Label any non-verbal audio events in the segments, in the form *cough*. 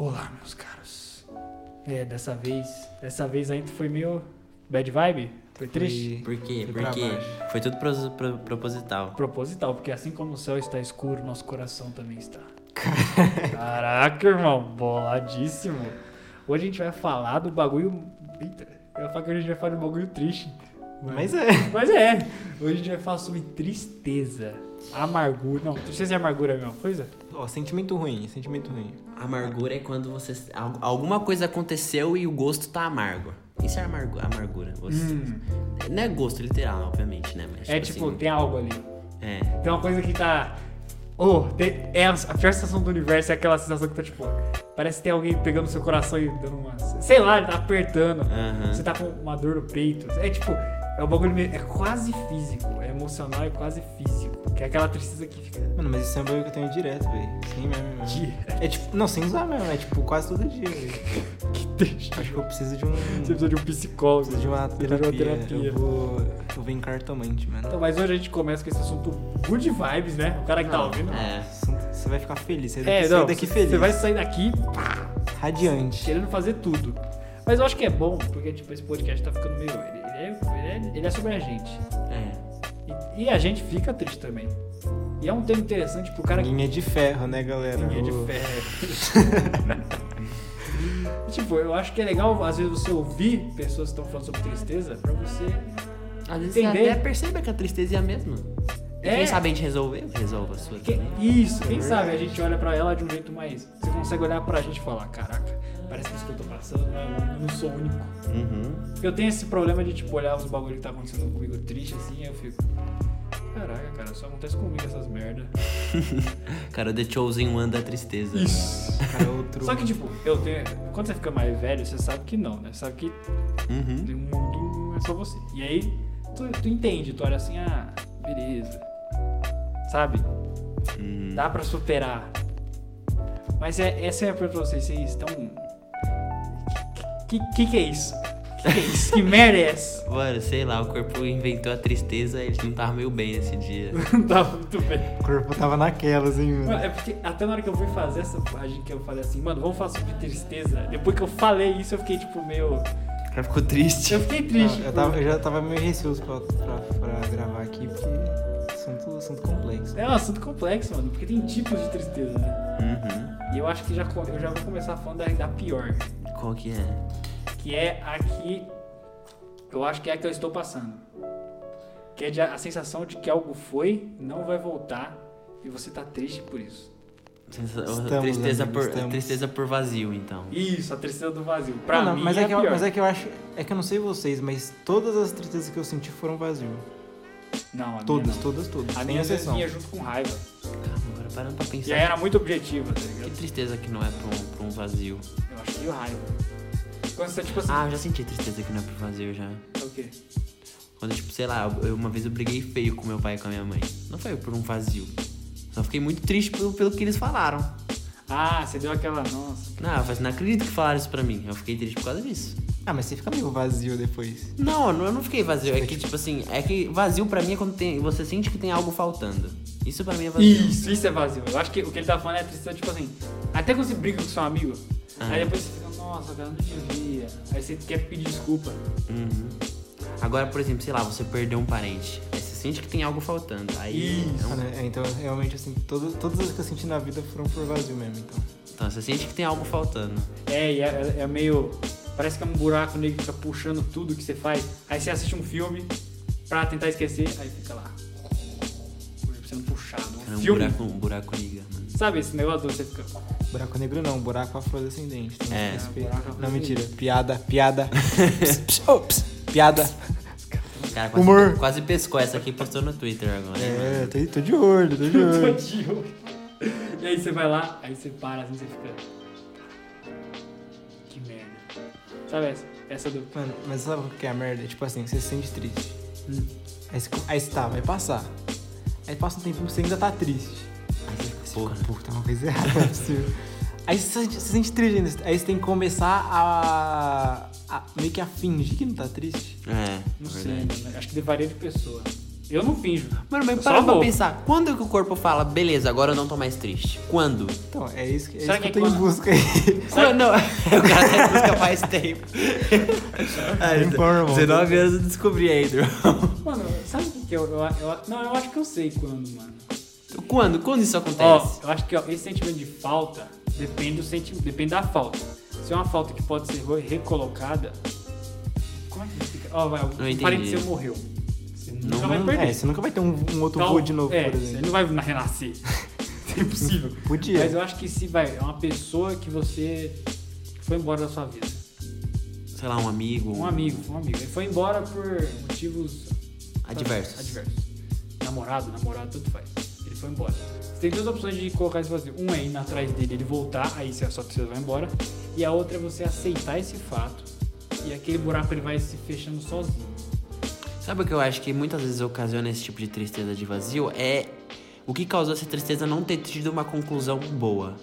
Olá, meus caros. É, dessa vez. Dessa vez a gente foi meio. Bad vibe? Foi triste? Por quê? Foi Porque foi tudo pro- pro- proposital. Proposital, porque assim como o céu está escuro, nosso coração também está. *laughs* Caraca, irmão, boladíssimo. Hoje a gente vai falar do bagulho. Eita, eu ia falar que hoje a gente vai falar um bagulho triste. Mas é. Mas é. Hoje a gente vai falar sobre tristeza, amargura. Não, tristeza e amargura é a mesma coisa? Ó, sentimento ruim, sentimento ruim. Amargura é quando você. al- Alguma coisa aconteceu e o gosto tá amargo. Isso é amargu- amargura. Você- Hum. Não é gosto literal, obviamente, né? Mas, É tipo, assim, tem algo ali. É. Tem uma coisa que tá. Oh, tem- é a, a pior sensação do universo é aquela sensação que tá tipo. Parece que tem alguém pegando seu coração e dando uma. Sei lá, ele tá apertando. Aham. Você tá com uma dor no peito. É tipo. É um bagulho meio. É quase físico. É emocional e quase físico. Que é aquela tristeza que fica. Mano, mas isso é um bagulho que eu tenho direto, velho. Sim mesmo, mesmo. Dia. É tipo, não, sem usar mesmo, é tipo quase todo dia, velho. Que triste. Acho que eu preciso de um. Você precisa de um psicólogo. Preciso de uma Precisa de uma terapia. terapia. Eu vou. Eu vou em cartomante, mano. Então, mas hoje a gente começa com esse assunto good vibes, né? O cara que tá Não, ouvindo. É. Você vai ficar feliz. Você É, vai sair não, daqui você feliz. vai sair daqui Radiante. querendo fazer tudo. Mas eu acho que é bom, porque tipo, esse podcast tá ficando meio. Ele, ele é, ele, é, ele é sobre a gente. É. E, e a gente fica triste também. E é um tema interessante pro cara que. Linha de ferro, né, galera? Linha de ferro. *laughs* E, tipo, eu acho que é legal, às vezes, você ouvir pessoas que estão falando sobre tristeza pra você. Às vezes Entender. você até percebe que a tristeza é a mesma. E É. Quem sabe a gente resolver, resolva a sua Que- também. isso, quem sabe a gente olha pra ela de um jeito mais. Você consegue olhar pra gente e falar: caraca, parece que isso que eu tô passando, não é- eu não sou único. Uhum. Eu tenho esse problema de, tipo, olhar os bagulho que tá acontecendo comigo triste assim, eu fico. Caraca, cara, só acontece comigo essas merda. *laughs* Cara, The Chosen One da tristeza. Isso. Cara, outro. Só que, tipo, eu tenho. Quando você fica mais velho, você sabe que não, né? Você sabe que Uhum. o mundo é só você. E aí, tu, tu entende, tu olha assim, ah, beleza. Sabe? Uhum. Dá pra superar. Mas é, essa é a pergunta pra vocês, vocês estão. Que, que que é isso? Que que é isso? Que *laughs* merda é essa? Mano, sei lá, o corpo inventou a tristeza, ele não tava meio bem esse dia. *laughs* Não tá muito bem. O corpo tava naquelas, hein, Mano, mano. é porque até na hora que eu fui fazer essa página que eu falei assim, mano, vamos falar sobre tristeza. Depois que eu falei isso, eu fiquei tipo meio. O cara ficou triste. Eu fiquei triste. Não, eu, tava- eu já tava meio receoso pra, pra, pra gravar aqui, porque assunto, assunto complexo. É um assunto complexo, mano, porque tem tipos de tristeza, né? Uhum. E eu acho que já, eu já vou começar falando da, da pior. Qual que é? Que é a que. Eu acho que é a que eu estou passando. Que é de a, sensação de que algo foi, não vai voltar e você tá triste por isso. Sensa- Estamos, tristeza, amigo, por, estamos. tristeza por vazio, então. Isso, a tristeza do vazio. Pra Não, não, mim mas é, é, que eu, pior. mas é que eu acho. É que eu não sei vocês, mas todas as tristezas que eu senti foram vazio. Não, a Todas, minha não. todas, todas. A minha exceção. vinha junto com raiva. Calma, agora parando pra E pensar. aí era muito objetiva, tá Que ligado? tristeza que não é pra um, pra um vazio. Eu acho que raiva. Quando você, tipo assim. Ah, eu já senti tristeza que não é pro vazio já. é o quê? Quando, tipo, sei lá, eu- uma vez eu briguei feio com meu pai e com a minha mãe. Não foi por um vazio. Só fiquei muito triste pelo, pelo que eles falaram. Ah, você deu aquela. Nossa. Não, eu falei não acredito que falaram isso pra mim. Eu fiquei triste por causa disso. Ah, mas você fica meio vazio depois. Não, eu não- eu não fiquei vazio. É que, tipo assim, é que vazio pra mim é quando tem, você sente que tem algo faltando. Isso pra mim é vazio. Isso, isso é vazio. Eu acho que o que ele tá falando é tristeza, tipo assim. Até quando você briga com seu amigo, Ah. aí depois você fica, nossa, cara, não devia. Aí você quer pedir desculpa. Uhum. Agora, por exemplo, sei lá, você perdeu um parente. Aí você sente que tem algo faltando. Aí. Isso. é um- Né? É, Então, realmente, assim, todas, todas as que eu senti na vida foram por vazio mesmo, então. Então, você sente que tem algo faltando. É, e é, é meio. Parece que é um buraco negro que fica puxando tudo que você faz. Aí você assiste um filme pra tentar esquecer, aí fica lá. Sendo puxado. Um Cara, um filme. buraco, um buraco liga, mano. Sabe esse negócio do você fica. Buraco negro não, buraco afrodescendente. Tem É. respeito. buraco Não, mentira. Piada, piada. *laughs* Ps, ps, oh, ps, piada. O cara quase, Humor. quase pescou essa aqui e postou no Twitter agora. É, tô, tô de olho, tô de *laughs* Tô olho. de olho. E aí você vai lá, aí você para assim, você fica. Que merda. Sabe essa? Essa do. Mano, mas sabe o que é a merda? Tipo assim, você se sente triste. Aí você, aí você tá, vai passar. Aí passa um tempo você ainda tá triste. Aí você fica, Você porra. fica, pô, tá uma coisa errada, não é possível. Aí você, se sente- se sente triste ainda. Aí você tem que começar a, a meio que a fingir que não tá triste. É, Não é sei, verdade. mano. Acho que varia de pessoa. Eu não finjo. Mano, mas Eu para pra vou. pensar. Quando que o corpo fala, beleza, agora eu não tô mais triste? Quando? Então, é isso que, é Será isso que que eu tô em quando- busca aí. Quando? Não, *laughs* o cara tá em busca faz tempo. *laughs* Ah, Informa, irmão. 19 anos eu descobri aí, Drew. Mano, sabe o que que eu, eu, eu- Não, eu acho que eu sei quando, mano. Quando? Quando isso Ó, acontece? eu acho que ó, esse sentimento de falta depende, do senti depende da falta. Se é uma falta que pode ser re- recolocada. Como é que fica? Ó, vai, Não o entendi. parente seu morreu. Você nunca Não- vai perder. é, você nunca vai ter um, um outro Tal- voo de novo, é, por Você exemplo. não vai *laughs* renascer. é impossível. Podia. Mas eu acho que se vai, é uma pessoa que você foi embora da sua vida. Sei lá, um amigo. Um amigo, um amigo. Ele foi embora por motivos Adversos. adversos. Namorado, namorado, tudo faz. Ele foi embora. Tem duas opções de colocar isso assim. Um é ir atrás dele ele voltar, aí você só que você vai embora. E a outra é você aceitar esse fato. E aquele buraco ele vai se fechando sozinho. Sabe o que eu acho que muitas vezes ocasiona esse tipo de tristeza de vazio? É o que causou essa tristeza não ter tido uma conclusão boa.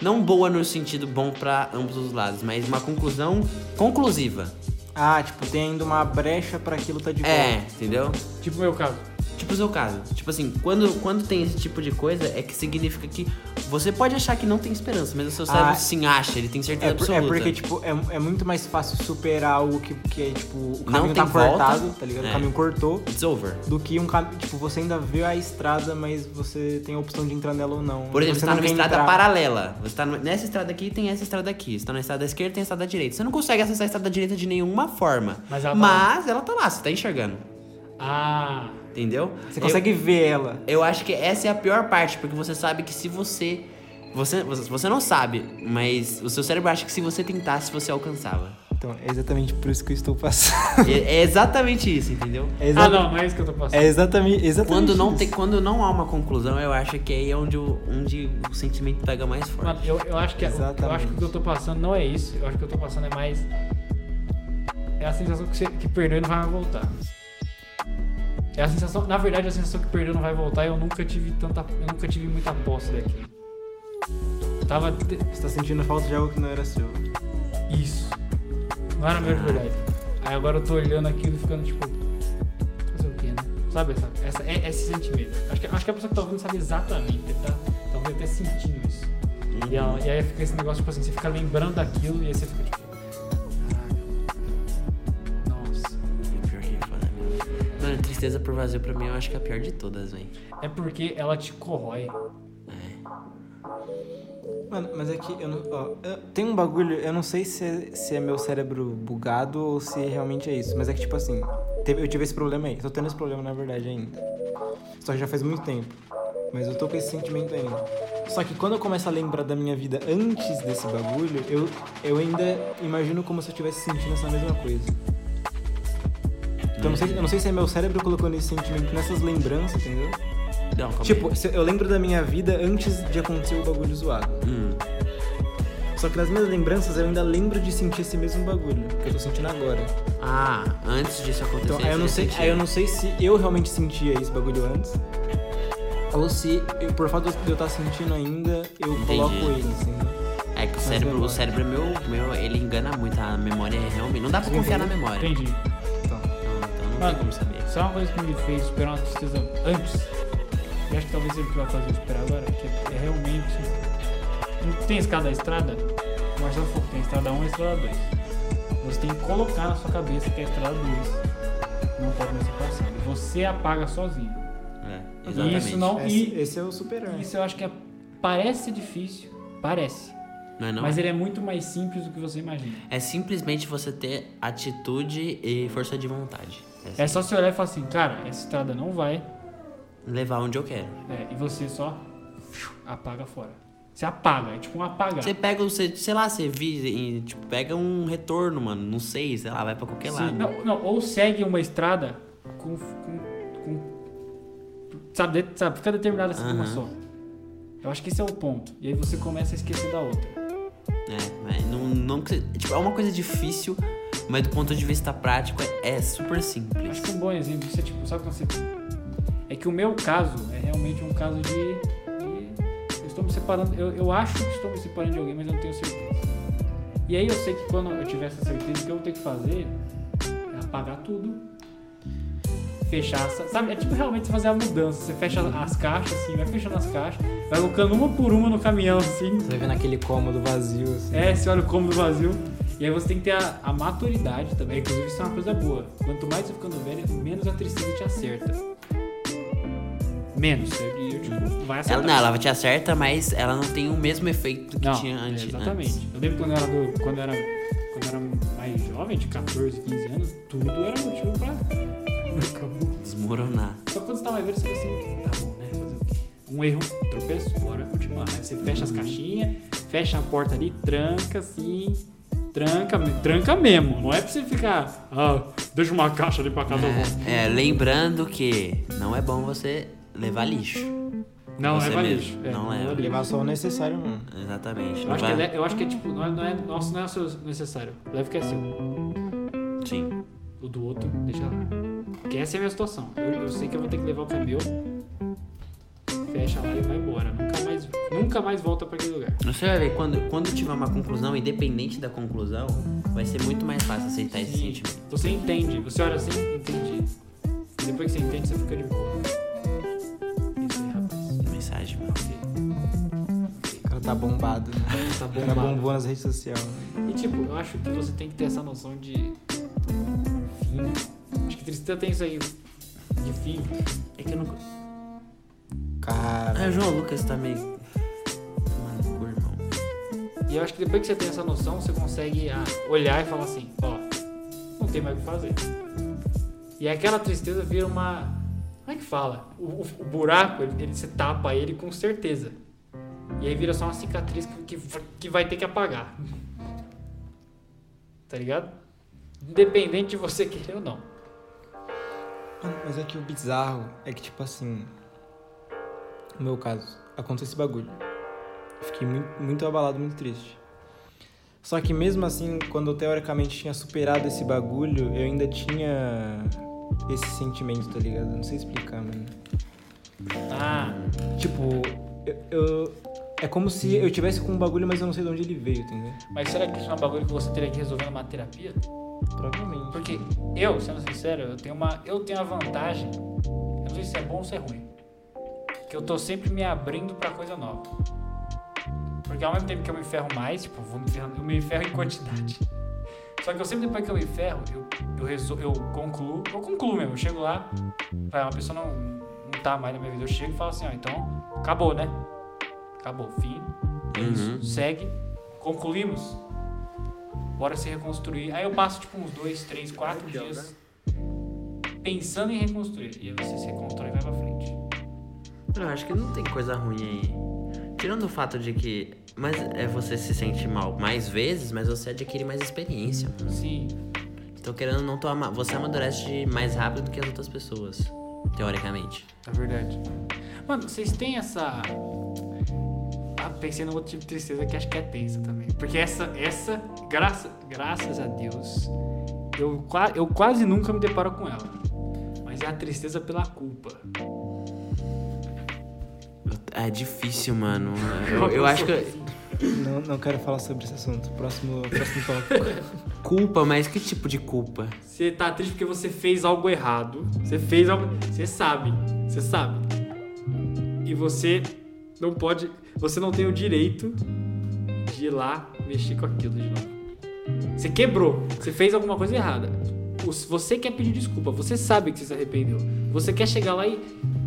Não boa no sentido bom pra ambos os lados, mas uma conclusão conclusiva. Ah, tipo, tem ainda uma brecha pra aquilo tá de volta. É, entendeu? Tipo o meu caso. Tipo o seu caso. Tipo assim, quando, quando tem esse tipo de coisa, é que significa que você pode achar que não tem esperança, mas o seu cérebro Ah, sim acha, ele tem certeza É, por- é absoluta. porque, tipo, é, é muito mais fácil superar algo que, que é, tipo, o Não caminho tem tá cortado, tá ligado? É. O caminho cortou, It's over. do que um caminho, tipo, você ainda vê a estrada, mas você tem a opção de entrar nela ou não. Por exemplo, você você tá não numa estrada entrar. paralela. Você tá nessa estrada aqui tem essa estrada aqui. Você tá na estrada esquerda tem a estrada direita. Você não consegue acessar a estrada direita de nenhuma forma. Mas ela tá Mas ela tá lá, você tá enxergando. Ah, Entendeu? Você consegue ver ela. Eu, acho que essa é a pior parte, porque você sabe que se você. Você, você não sabe, mas o seu cérebro acha que se você tentasse, você alcançava. Então, é exatamente por isso que eu estou passando. *laughs* é, é exatamente isso, entendeu? É, ah exa- não, não é isso que eu tô passando. é exatamente, exatamente Quando não, isso. tem, quando não há uma conclusão, eu acho que aí é onde o, onde o sentimento pega mais forte. Mano, eu, eu, acho que, é- eu acho que o que eu tô passando não é isso. Eu acho que o que eu tô passando é mais. É a sensação que, você, que perdeu e não vai mais voltar. É a sensação. Na verdade, a sensação que perdeu não vai voltar. Eu nunca tive tanta. Eu nunca tive muita posse daquilo. Eu tava. de- Você tá sentindo falta de algo que não era seu. Isso. Não era meu de verdade. Aí agora eu tô olhando aquilo e ficando tipo. Fazer o quê, né? Sabe essa, essa, é, esse sentimento? Acho que, acho que a pessoa que tá ouvindo sabe exatamente. Tá talvez até sentindo isso. E, ela- e aí fica esse negócio, tipo assim, você fica lembrando daquilo e aí você fica tipo. Mano, tristeza por vazio pra mim eu acho que é a pior de todas, velho. É porque ela te corrói. Mano, mas é que eu não. Ó, eu- tem um bagulho, eu não sei se é, se é meu cérebro bugado ou se realmente é isso. Mas é que, tipo assim, teve- eu tive esse problema aí. Tô tendo esse problema, na verdade, ainda. Só que já faz muito tempo. Mas eu tô com esse sentimento ainda. Só que quando eu começo a lembrar da minha vida antes desse bagulho, eu, eu ainda imagino como se eu estivesse sentindo essa mesma coisa. Então eu não, sei, eu não sei se é meu cérebro colocando esse sentimento nessas lembranças, entendeu? Não, calma Tipo, aí. se- eu lembro da minha vida antes de acontecer o bagulho zoado. Hum, Só que nas minhas lembranças eu ainda lembro de sentir esse mesmo bagulho que eu tô sentindo agora. Ah, antes disso acontecer. Então aí eu não você sei, sentia. aí eu não sei se eu realmente sentia esse bagulho antes. Ou se, eu, por fato de eu estar sentindo ainda, eu Entendi. coloco ele, assim. É que o Mas cérebro, o memória. cérebro é meu, meu, ele engana muito. A memória é realmente. Não dá pra Sim, confiar na memória. Entendi. Como saber. Só uma coisa que me fez superar uma tristeza antes. E acho que talvez seja o que vai fazer eu superar agora. Que é realmente. Não tem escada da estrada? O Marcelo falou que tem estrada 1 e a estrada 2. Você tem que colocar na sua cabeça que a estrada 2 não pode mais ser passada. E Você apaga sozinho. É, exatamente. isso não- esse, e- esse é o super Isso eu acho que é- parece difícil. Parece. Não é não? Mas ele é muito mais simples do que você imagina. É simplesmente você ter atitude e força de vontade. É É só você olhar e falar assim, cara, essa estrada não vai. levar onde eu quero. É, e você só apaga fora. Você apaga, é tipo um apagar. Você pega, você, sei lá, você e, tipo, pega um retorno, mano. Não sei, sei lá, vai pra qualquer Sim, lado. não, não, ou segue uma estrada com. com, com- sabe, sabe, fica determinada assim uma Aham. só. Eu acho que esse é o ponto. E aí você começa a esquecer da outra. É, mas não, não, tipo, é uma coisa difícil, mas do ponto de vista prático é, é super simples. Acho que um bom exemplo, você tipo, sabe quando você. É que o meu caso é realmente um caso de. de- eu estou me separando. Eu, eu acho que estou me separando de alguém, mas eu não tenho certeza. E aí eu sei que quando eu tiver essa certeza, o que eu vou ter que fazer é apagar tudo. fechar, sa- sabe? É tipo realmente você fazer a mudança. Você fecha as caixas, assim, vai fechando as caixas, vai colocando uma por uma no caminhão, assim. Você vai vendo aquele cômodo vazio, assim. É, você olha o cômodo vazio. E aí você tem que ter a, a maturidade também. Inclusive, isso é uma coisa boa. Quanto mais você ficando velho, menos a tristeza te acerta. Menos. Eu, eu, tipo, vai Ela, acertar. não, ela te acerta, mas ela não tem o mesmo efeito que Não, tinha antes. Exatamente. antes. Eu lembro quando eu era, do- quando eu era, quando eu era mais jovem, de 14, 15 anos, tudo era motivo pra. Acabou. *laughs* Desmoronar. Só que quando você tá mais velho, você fica assim, tá bom, né? Fazer o quê? Um erro, tropeço, bora continuar. Aí você fecha as caixinhas, fecha a porta ali, tranca assim. Tranca, tranca mesmo. Não é pra você ficar, ah, deixa uma caixa ali pra cada um. É, é, lembrando que não é bom você levar lixo. Não, você leva mesmo. lixo. É, Não leva. leva lixo. Levar só o necessário, mano. Exatamente. Eu não acho, que é, eu acho que é tipo, não é, não é, nosso, não é seu necessário. Leva o que é seu. Sim. O do outro, deixa lá. Porque essa é a minha situação. Eu, eu sei que eu vou ter que levar o que é meu. Fecha lá e vai embora. Nunca mais, nunca mais volta pra aquele lugar. Você vai ver, quando, quando tiver uma conclusão, independente da conclusão, vai ser muito mais fácil aceitar esse Sim. sentimento. Você entende. Você olha assim, entendi. E depois que você entende, você fica de boa. Isso aí, rapaz. Mensagem, mano. O cara tá bombado, né? Tá O cara bombado. bombou nas redes sociais. E tipo, eu acho que você tem que ter essa noção de fim. Acho que tristeza tem isso aí. De fim. É que eu não. Cara. Ah, o João Lucas tá meio. Mano, cu, irmão. E eu acho que depois que você tem essa noção, você consegue ah, olhar e falar assim, ó, não tem mais o que fazer. E aquela tristeza vira uma. Como é que fala? O, o- o buraco, ele, ele- você tapa ele com certeza. E aí vira só uma cicatriz que, que, que vai ter que apagar. Tá ligado? Independente de você querer ou não. Mano, mas é que o bizarro é que, tipo assim. No meu caso, aconteceu esse bagulho. Fiquei muito, muito abalado, muito triste. Só que mesmo assim, quando eu teoricamente tinha superado esse bagulho, eu ainda tinha esse sentimento, tá ligado? Não sei explicar, mano. Ah, Tipo, eu, eu- É como se eu tivesse com um bagulho, mas eu não sei de onde ele veio, entendeu? mas será que isso é um bagulho que você teria que resolver numa terapia? Provavelmente. Porque eu, sendo sincero, eu tenho uma, eu tenho a vantagem, eu não sei se é bom ou se é ruim, que eu tô sempre me abrindo pra coisa nova. Porque ao mesmo tempo que eu me ferro mais, tipo, eu vou me ferrando, eu me ferro em quantidade. Só que eu sempre depois que eu me ferro, eu, eu, resol, eu concluo, eu concluo mesmo, eu chego lá, vai, uma pessoa não, não tá mais na minha vida, eu chego e falo assim, ó, então, acabou, né? Acabou, fim, é isso, Uhum. segue, concluímos, bora se reconstruir. Aí eu passo tipo uns dois, três, quatro dias pensando em reconstruir. E aí você se reconstrói e vai pra frente. Eu acho que não tem coisa ruim aí. Tirando o fato de que. Mas é você se sente mal mais vezes, mas você adquire mais experiência. mano. Sim. Então, querendo não, tu ama- você amadurece mais rápido do que as outras pessoas. Teoricamente. É verdade. Mano, vocês têm essa. Ah, pensei no outro tipo de tristeza que acho que é tensa também. Porque essa, essa, graça, graças a Deus, eu, eu quase nunca me deparo com ela. Mas é a tristeza pela culpa. É difícil, mano. Eu, eu acho que. Não, não quero falar sobre esse assunto. Próximo, próximo tópico. *laughs* Culpa, mas que tipo de culpa? Você tá triste porque você fez algo errado. Você fez algo. Você sabe. Você sabe. E você não pode. Você não tem o direito de ir lá mexer com aquilo de novo. Você quebrou. Você fez alguma coisa errada. Você quer pedir desculpa. Você sabe que você se arrependeu. Você quer chegar lá e.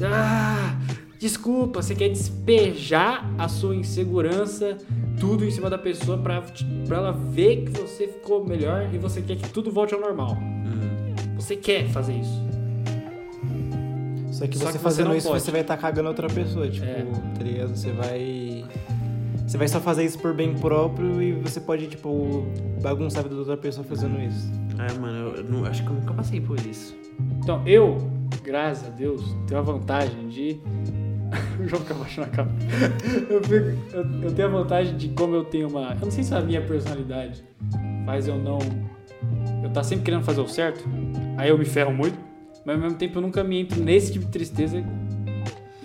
Ah, desculpa. Você quer despejar a sua insegurança, tudo em cima da pessoa pra, pra ela ver que você ficou melhor e você quer que tudo volte ao normal. Você quer fazer isso. Só que Só você que você fazendo isso, pode. você vai estar cagando outra pessoa, tipo, É. tá? Você vai. Você vai só fazer isso por bem próprio e você pode, tipo, bagunçar a vida da outra pessoa fazendo isso. É, mano, eu, eu não- acho que eu nunca passei por isso. Então, eu, graças a Deus, tenho a vantagem de. *laughs* o João fica baixando a capa. Eu, fico- eu- eu tenho a vantagem de, como eu tenho uma. Eu não sei se a minha personalidade faz eu não. Eu tá sempre querendo fazer o certo, aí eu me ferro muito, mas ao mesmo tempo eu nunca me entro nesse tipo de tristeza.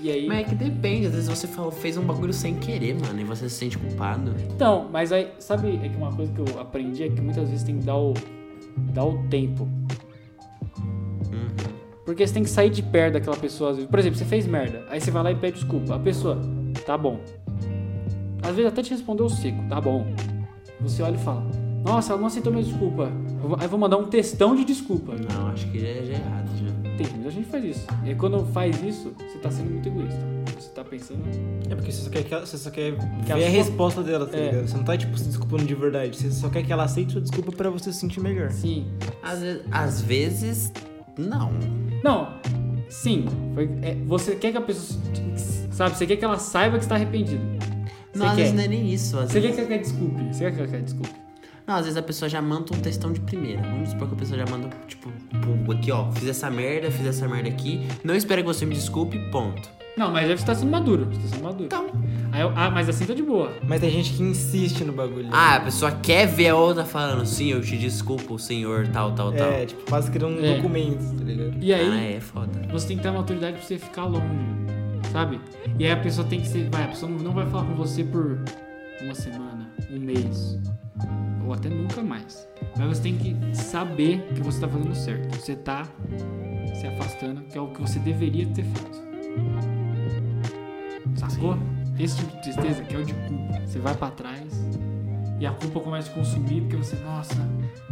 E aí. Mas é que depende, às vezes você falou- fez um bagulho sem querer, mano, e você se sente culpado. Então, mas aí, sabe, é que uma coisa que eu aprendi é que muitas vezes tem que dar o, dar o tempo. Porque você tem que sair de perto daquela pessoa às vezes. Por exemplo, você fez merda, aí você vai lá e pede desculpa. A pessoa, tá bom. Às vezes até te respondeu seco, tá bom. Você olha e fala, nossa, ela não aceitou minha desculpa. Aí vou mandar um textão de desculpa. Não, acho que já é, já é errado já. Tem, muita gente faz isso. E aí quando faz isso, você tá sendo muito egoísta. Você tá pensando. É porque você só quer, que ela- você só quer Que ver a a sua- resposta dela, tá É. ligado? Você não tá, tipo, se desculpando de verdade. Você só quer que ela aceite sua desculpa pra você se sentir melhor. Sim. Às às vezes não. Não, sim. Foi- é, você quer que a pessoa. Sabe, você quer que ela saiba que está arrependido. Você Não, às quer. vezes não é nem isso. Às Você vezes... quer que ela desculpe. Você quer que ela desculpe. Não, às vezes a pessoa já manda um textão de primeira. Vamos supor que a pessoa já manda, tipo, aqui ó, fiz essa merda, fiz essa merda aqui. Não espero que você me desculpe, ponto. Não, mas aí você tá sendo maduro. Você tá sendo maduro. Então. Aí eu- ah, mas assim tá de boa. Mas tem gente que insiste no bagulho. Ah, a pessoa quer ver a outra falando, sim, eu te desculpo, senhor, tal, tal, tal. É, tipo, quase criando um É. documento, tá ligado? E aí, Ah, é foda. você tem que ter a maturidade pra você ficar longe. Sabe? E aí a pessoa tem que ser. Vai, a pessoa não vai falar com você por uma semana, um mês. Ou até nunca mais. Mas você tem que saber que você tá fazendo certo. Você tá se afastando, que é o que você deveria ter feito. Sacou? Esse tipo de tristeza que é o de culpa. Você vai pra trás e a culpa começa a consumir porque você, nossa,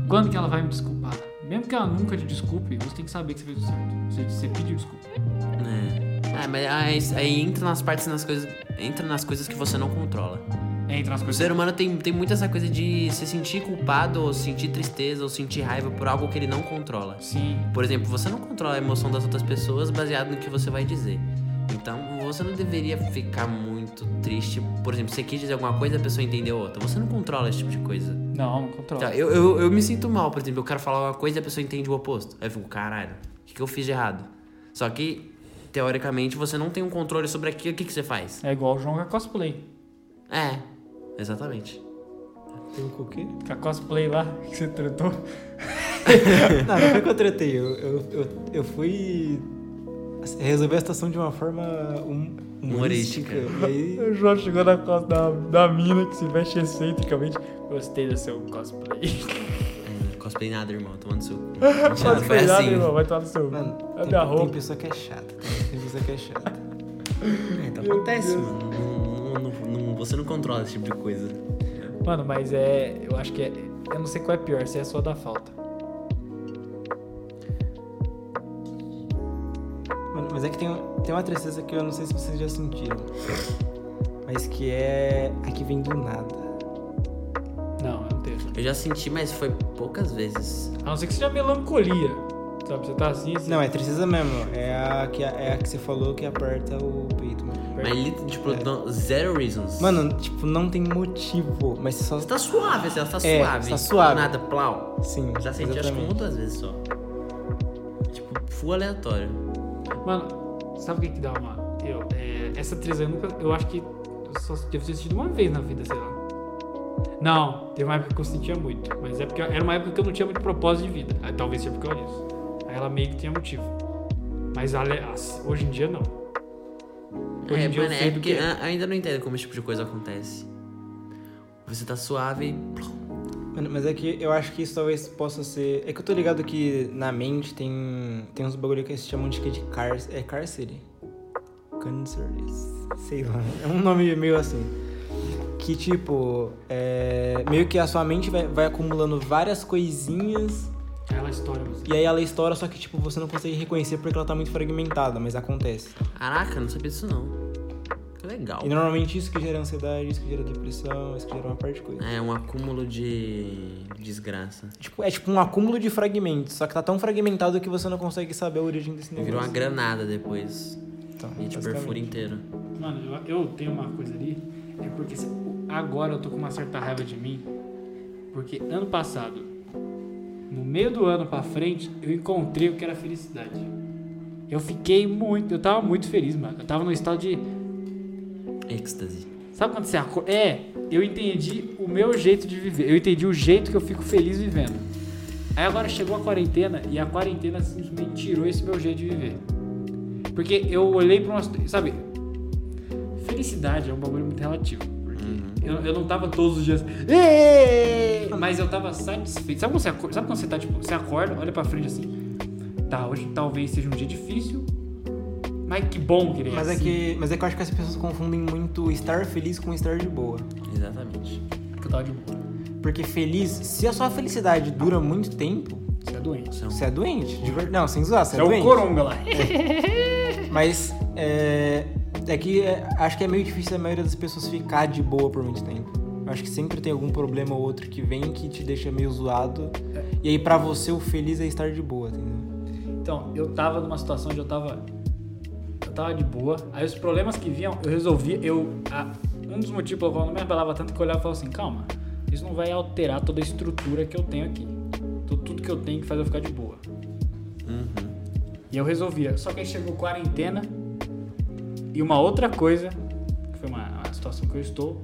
quando que ela vai me desculpar? Mesmo que ela nunca te desculpe, você tem que saber que você fez o certo. Você, você pediu desculpa. É. Ah, mas aí, entra nas partes nas coisas. Entra nas coisas que você não controla. Entra nas O coisas. ser humano tem, tem muito essa coisa de se sentir culpado, ou sentir tristeza, ou sentir raiva por algo que ele não controla. Sim. Por exemplo, você não controla a emoção das outras pessoas baseado no que você vai dizer. Então, você não deveria ficar muito triste. Por exemplo, você quis dizer alguma coisa e a pessoa entendeu outra. Você não controla esse tipo de coisa. Não, não controla. Tá, eu, eu, eu me sinto mal, por exemplo, eu quero falar uma coisa e a pessoa entende o oposto. Aí eu fico, caralho, o que, que eu fiz de errado? Só que, teoricamente, você não tem um controle sobre aquilo, o que, que você faz? É igual a cosplay. É, exatamente. Tem o quê? Com a cosplay lá que você tratou. *laughs* Não, não foi que eu tretei. Eu, eu, eu, eu fui resolver a situação de uma forma hum, humorística. Humorística. E aí. O João chegou na costa da, da mina que se veste excentricamente. Gostei do seu cosplay. É, cosplay nada, irmão, tomando seu. *laughs* cosplay nada, irmão. Vai tomar no seu. Mano, É tem, minha tem roupa. pessoa que é chata. Tem, tem pessoa que é chata. *laughs* É, então acontece, mano. Não- não- não- não- você não controla esse tipo de coisa. Mano, mas é. Eu acho que é. Eu não sei qual é pior, se é só da falta. Mas é que tem, tem uma tristeza que eu não sei se vocês já sentiram. Mas que é a que vem do nada. Não, eu não tenho. Eu já senti, mas foi poucas vezes. A não ser que seja melancolia. Sabe, você tá assim, assim. Não, é tristeza mesmo. É a que, é a que você falou que aperta o peito, mano. Mas, li- tipo, não- zero reasons. Mano, tipo, não tem motivo, mas você só. Você tá suave, você tá É, suave. tá suave. Do Nada, plau. Sim, Já senti, acho que uma ou exatamente. duas vezes só. Tipo, full aleatório. Mano, sabe o que que dá uma. Eu, é, essa tristeza eu nunca. Eu acho que eu só devo ter sentido uma vez na vida, sei lá. Não, teve uma época que eu sentia muito. Mas é porque era uma época que eu não tinha muito propósito de vida. Aí, talvez seja por causa disso. Aí ela meio que tinha motivo. Mas as- hoje em dia não. Hoje é, em dia mano, eu sei é porque que. eu ainda não entendo como esse tipo de coisa acontece. Você tá suave. Mano, mas é que eu acho que isso talvez possa ser. É que eu tô ligado que na mente tem, tem uns bagulho que se chamam de que de car... é cárcere. Câncer. Sei lá. *laughs* É um nome meio assim. Que tipo, é, meio que a sua mente vai, vai acumulando várias coisinhas Ela estoura você. e aí ela estoura, só que tipo, você não consegue reconhecer porque ela tá muito fragmentada, mas acontece. Caraca, não sabia disso não. Legal. E normalmente isso que gera ansiedade, isso que gera depressão, isso que gera uma parte de coisa. É um acúmulo de desgraça. Tipo, é tipo um acúmulo de fragmentos, só que tá tão fragmentado que você não consegue saber a origem desse negócio. Virou uma granada depois. Então, E te basicamente. perfura inteiro. Mano, eu, eu tenho uma coisa ali, é porque agora eu tô com uma certa raiva de mim, porque ano passado, no meio do ano pra frente, eu encontrei o que era felicidade. Eu fiquei muito, eu tava muito feliz, mano. Eu tava no estado de, Êxtase. sabe quando você acorda? É, eu entendi o meu jeito de viver. Eu entendi o jeito que eu fico feliz vivendo. Aí agora chegou a quarentena e a quarentena simplesmente tirou esse meu jeito de viver. Porque eu olhei pra uma. Sabe? Felicidade é um bagulho muito relativo. Porque eu, eu não tava todos os dias. Mas eu tava satisfeito. Sabe quando você sabe quando você tá, tipo, você acorda, olha pra frente assim. Tá, hoje talvez seja um dia difícil, mas que bom que ele Mas é, assim. que, mas é que eu acho que as pessoas confundem muito estar feliz com estar de boa. Exatamente. Que eu tava de boa. Porque feliz, se a sua felicidade dura muito tempo, Você é doente. São- você é doente. De ver... Não, sem zoar, você Você é, é o doente. coronga lá. *laughs* Mas é, é que é, acho que é meio difícil a maioria das pessoas ficar de boa por muito tempo. Eu acho que sempre tem algum problema ou outro que vem que te deixa meio zoado. E aí pra você o feliz é estar de boa, entendeu? Então, eu tava numa situação onde eu tava. Tava de boa. Aí os problemas que vinham, eu resolvia. Eu, a- um dos motivos pelo qual eu não me abalava tanto que eu olhava e falava assim: calma, isso não vai alterar toda a estrutura que eu tenho aqui. Tu- Tudo que eu tenho que fazer eu ficar de boa. Uhum. E eu resolvia. Só que aí chegou quarentena e uma outra coisa, que foi uma, uma situação que eu estou.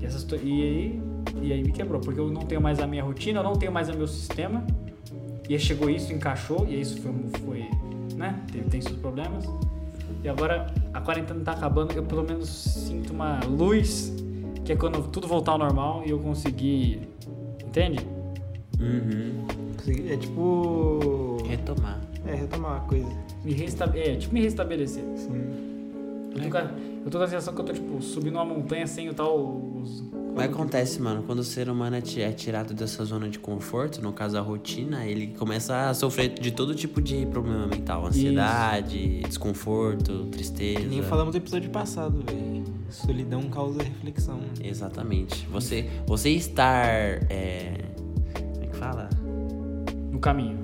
E, essa, e, aí, e aí me quebrou, porque eu não tenho mais a minha rotina, eu não tenho mais o meu sistema. E aí chegou isso, encaixou, e aí isso foi, foi né? Tem, tem seus problemas. E agora a quarentena tá acabando, eu pelo menos sinto uma luz, que é quando tudo voltar ao normal e eu conseguir. Entende? Uhum. É tipo. Retomar. É, retomar uma coisa. Me restabelecer. É, tipo me restabelecer. Assim. Eu tô, com a, eu tô com a sensação que eu tô, tipo, subindo uma montanha sem o tal. Os, O que acontece, mano, quando o ser humano é é tirado dessa zona de conforto, no caso a rotina, ele começa a sofrer de todo tipo de problema mental. Ansiedade, desconforto, tristeza. Que nem falamos no episódio passado, velho. Solidão causa reflexão. Exatamente. Você, você estar. É... Como é que fala? no caminho.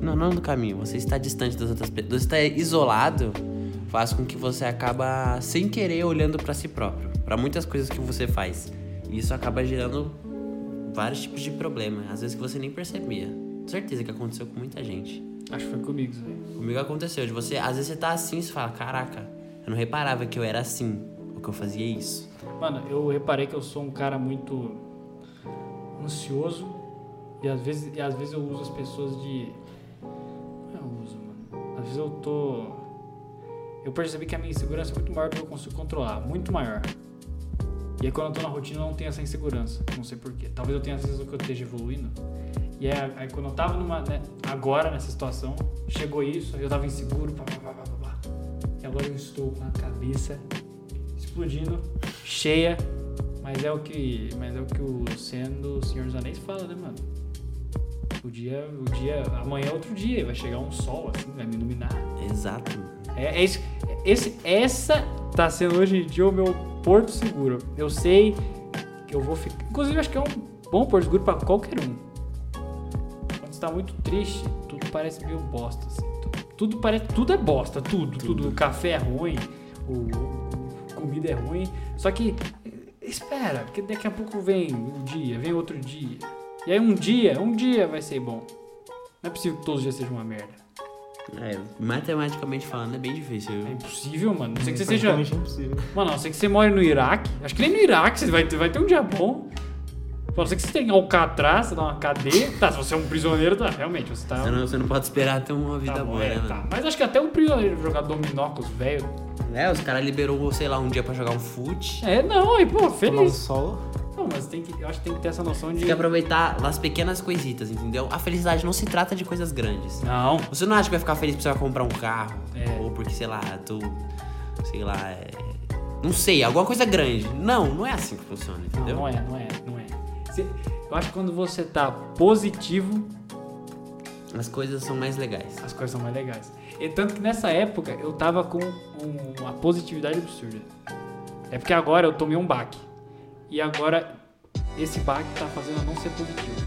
Não, não do caminho. Você estar distante das outras pessoas. Você estar isolado faz com que você acaba sem querer olhando pra si próprio, Pra muitas coisas que você faz. E isso acaba gerando vários tipos de problema, às vezes que você nem percebia. Certeza que aconteceu com muita gente. Acho que foi comigo, aí. Comigo aconteceu de você, às vezes você tá assim, você fala, caraca, eu não reparava que eu era assim, ou que eu fazia isso. Mano, eu reparei que eu sou um cara muito ansioso e às vezes, e às vezes eu uso as pessoas de. Como eu uso, mano? Às vezes eu tô. Eu percebi que a minha insegurança é muito maior do que eu consigo controlar. Muito maior. E aí quando eu tô na rotina eu não tenho essa insegurança. Não sei porquê. Talvez eu tenha a sensação que eu esteja evoluindo. E aí, aí quando eu tava numa. né, agora nessa situação, chegou isso, aí eu tava inseguro, pá, pá, pá, pá, pá, pá. E agora eu estou com a cabeça explodindo, cheia. Mas é o que. Mas é o que o sendo Senhor dos Anéis fala, né, mano? O dia. O dia. Amanhã é outro dia, vai chegar um sol, assim, vai me iluminar. Exato. É, é isso. Esse, essa tá sendo hoje em dia o meu porto seguro. Eu sei que eu vou ficar. Inclusive, acho que é um bom porto seguro pra qualquer um. Quando você tá muito triste, tudo parece meio bosta, assim. Tudo, tudo parece. Tudo é bosta, tudo, tudo. O café é ruim, o- comida é ruim. Só que. Espera, porque daqui a pouco vem um dia, vem outro dia. E aí um dia, um dia vai ser bom. Não é possível que todos os dias sejam uma merda. É, matematicamente falando, é bem difícil. É impossível, mano. Não sei que você seja. Praticamente impossível. Mano, a não ser que você more no Iraque. Acho que nem no Iraque você vai ter, vai ter um dia bom. A não ser que você tenha Alcatraz, você dá uma cadeia. Tá, se você é um prisioneiro, tá, realmente, você tá. Você não, você não pode esperar ter uma vida tá bom, boa, é, né, tá. Mas acho que até um prisioneiro jogar dominó com os velhos. É, os caras liberou, sei lá, um dia pra jogar um fute. É, não, aí, pô, Tomar um feliz. sol. Não, mas tem que, eu acho que tem que ter essa noção de. Tem que aproveitar as pequenas coisitas, entendeu? A felicidade não se trata de coisas grandes. Não. Você não acha que vai ficar feliz porque você vai comprar um carro? É. Ou porque, sei lá, tu. Sei lá, é. Não sei, alguma coisa grande. Não, não é assim que funciona, Não, entendeu? não é, não é, não é. Você- eu acho que quando você tá positivo, As coisas são mais legais. as coisas são mais legais. E tanto que nessa época eu tava com um- uma positividade absurda. É porque agora eu tomei um baque. E agora esse baque tá fazendo eu não ser positivo.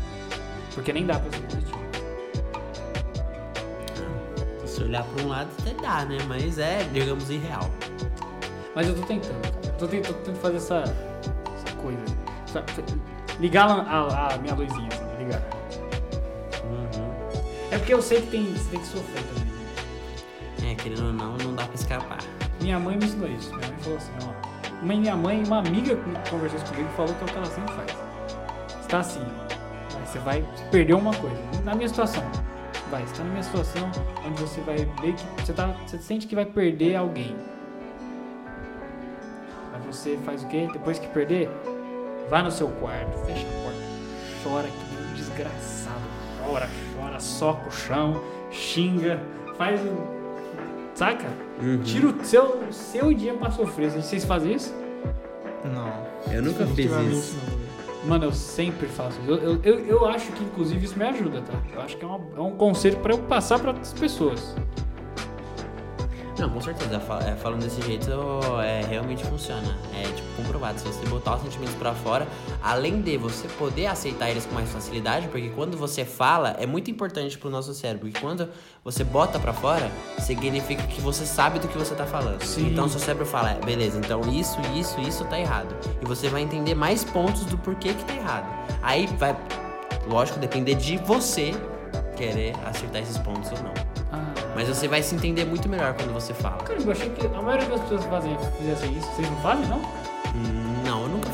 Porque nem dá pra ser positivo. Se olhar pra um lado até dá, né? Mas é, digamos, irreal. Mas eu tô tentando. Eu tô tentando, fazer essa, essa coisa. Ligar a, a- a minha luzinha, assim. Uhum. É porque eu sei que tem, você tem que sofrer também. É, querendo ou não, não dá pra escapar. Minha mãe me ensinou isso. Minha mãe falou assim, ó. Minha mãe, uma amiga que conversou isso comigo, falou que é o que ela sempre faz. Você tá assim, vai, você vai perder uma coisa. Na minha situação. Vai, você tá na minha situação onde você vai ver que você, tá, você sente que vai perder alguém. Aí você faz o quê? Depois que perder, vai no seu quarto, fecha a porta, chora que desgraçado. Chora, chora, soca o chão xinga, faz um. Saca? Uhum. Tira o seu, seu dia pra sofrer. Vocês fazem isso? Não. Eu nunca fiz isso. não. Mano, eu sempre faço isso. Eu, eu, eu, eu acho que, inclusive, isso me ajuda, tá? Eu acho que é, uma- é um conselho pra eu passar pra outras pessoas. Não, com certeza. É, Falando desse jeito, é, realmente funciona. É tipo comprovado. Se você botar os sentimentos pra fora, além de você poder aceitar eles com mais facilidade, porque quando você fala, é muito importante pro nosso cérebro. Porque quando você bota pra fora, significa que você sabe do que você tá falando. Sim. Então seu cérebro fala, é, beleza, então isso, isso, isso tá errado. E você vai entender mais pontos do porquê que tá errado. Aí vai, lógico, depender de você querer acertar esses pontos ou não. Mas você vai se entender muito melhor quando você fala. Caramba, eu achei que a maioria das pessoas fazem, fizessem isso. Vocês não fazem, não? Hum, Não, eu nunca.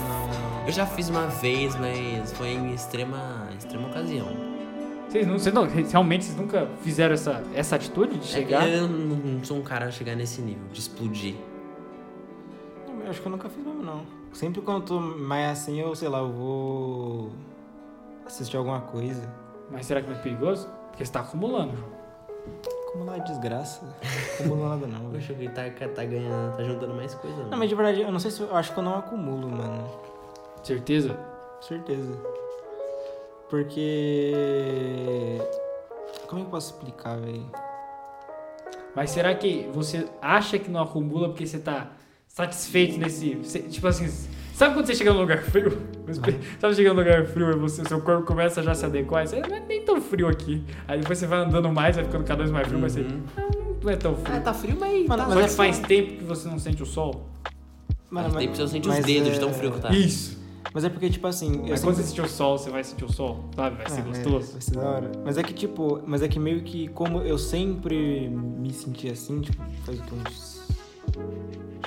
Eu já fiz uma vez, mas foi em extrema, extrema ocasião. Vocês, não, vocês não, realmente vocês nunca fizeram essa, essa atitude de chegar? É eu não não sou um cara a chegar nesse nível, de explodir. Eu acho que eu nunca fiz mesmo, não. Sempre quando eu tô mais assim, eu, sei lá, eu vou assistir alguma coisa. Mas será que não é perigoso? Porque você tá acumulando, João. Como lá desgraça. Não acumulo nada não. Poxa, ele tá, tá ganhando, tá juntando mais coisa. Não, mas de verdade, eu não sei se eu, acho que eu não acumulo, mano. Certeza? Certeza. Porque. Como é que eu posso explicar, velho? Mas será que você acha que não acumula porque você tá satisfeito nesse. tipo assim, sabe quando você chega num lugar *laughs* frio? Sabe chegando num lugar frio e você, seu corpo começa já a se adequar? e Você não é nem tão frio aqui. Aí depois você vai andando mais, vai ficando cada vez mais frio, mas você. Uhum. Não, não é tão frio. Ah, tá frio, mas. Mano, tá mas Só é que faz tempo que você não sente o sol. Mas tem que você sente os dedos é- de tão frio que tá. Isso. Mas é porque, tipo assim. Eu Mas quando sempre- você sentir o sol, você vai sentir o sol, sabe? Vai ser Ah, gostoso. É, vai ser da hora. Mas é que, tipo, mas é que meio que como eu sempre me senti assim, tipo, faz uns.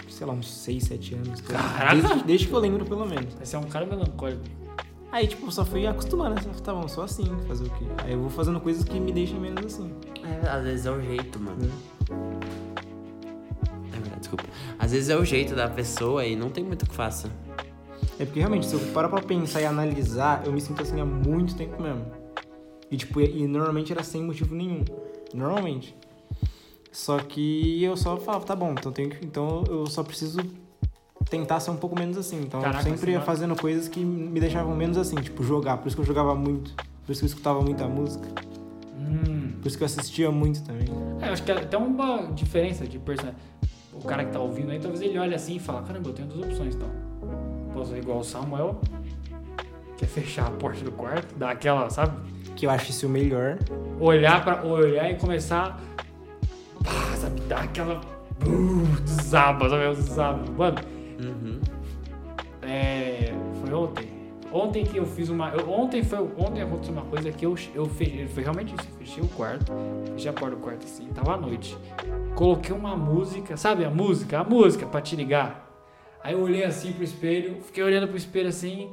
Sei lá, uns 6, 7 anos. Caraca! Desde, desde que eu lembro, pelo menos. Você é um cara melancólico. Aí, tipo, eu só fui acostumando, né? Tá bom, só assim, fazer o quê? Aí eu vou fazendo coisas que me deixem menos assim. É, às vezes é o jeito, mano. É verdade, desculpa. Às vezes é o jeito da pessoa e não tem muito o que faça. É porque realmente, se eu parar pra pensar e analisar, eu me sinto assim há muito tempo mesmo. E tipo, e, e normalmente era sem motivo nenhum. Normalmente. Só que eu só falava, tá bom, então, eu tenho que, então eu só preciso tentar ser um pouco menos assim. Então Caraca, eu sempre ia fazendo coisas que me deixavam menos assim, tipo, jogar. Por isso que eu jogava muito. Por isso que eu escutava muita música. Hum. Por isso que eu assistia muito também. É, eu acho que é até uma diferença de personagem. O cara que tá ouvindo aí, talvez ele olhe assim e fala, caramba, eu tenho duas opções então. Posso ser igual o Samuel, que é fechar a porta do quarto, dar aquela, sabe? Que eu acho isso o melhor. Olhar para olhar e começar. Sabe, dar aquela. Uh, desaba, sabe? Desaba. Mano, Uhum. É, foi ontem. Ontem que eu fiz uma. eu- ontem foi. Ontem aconteceu uma coisa que eu, eu fechei. Foi realmente isso. Eu fechei o quarto. Fechei a porta do quarto assim. Tava à noite. Coloquei uma música. Sabe a música? A música pra te ligar. Aí eu olhei assim pro espelho. Fiquei olhando pro espelho assim.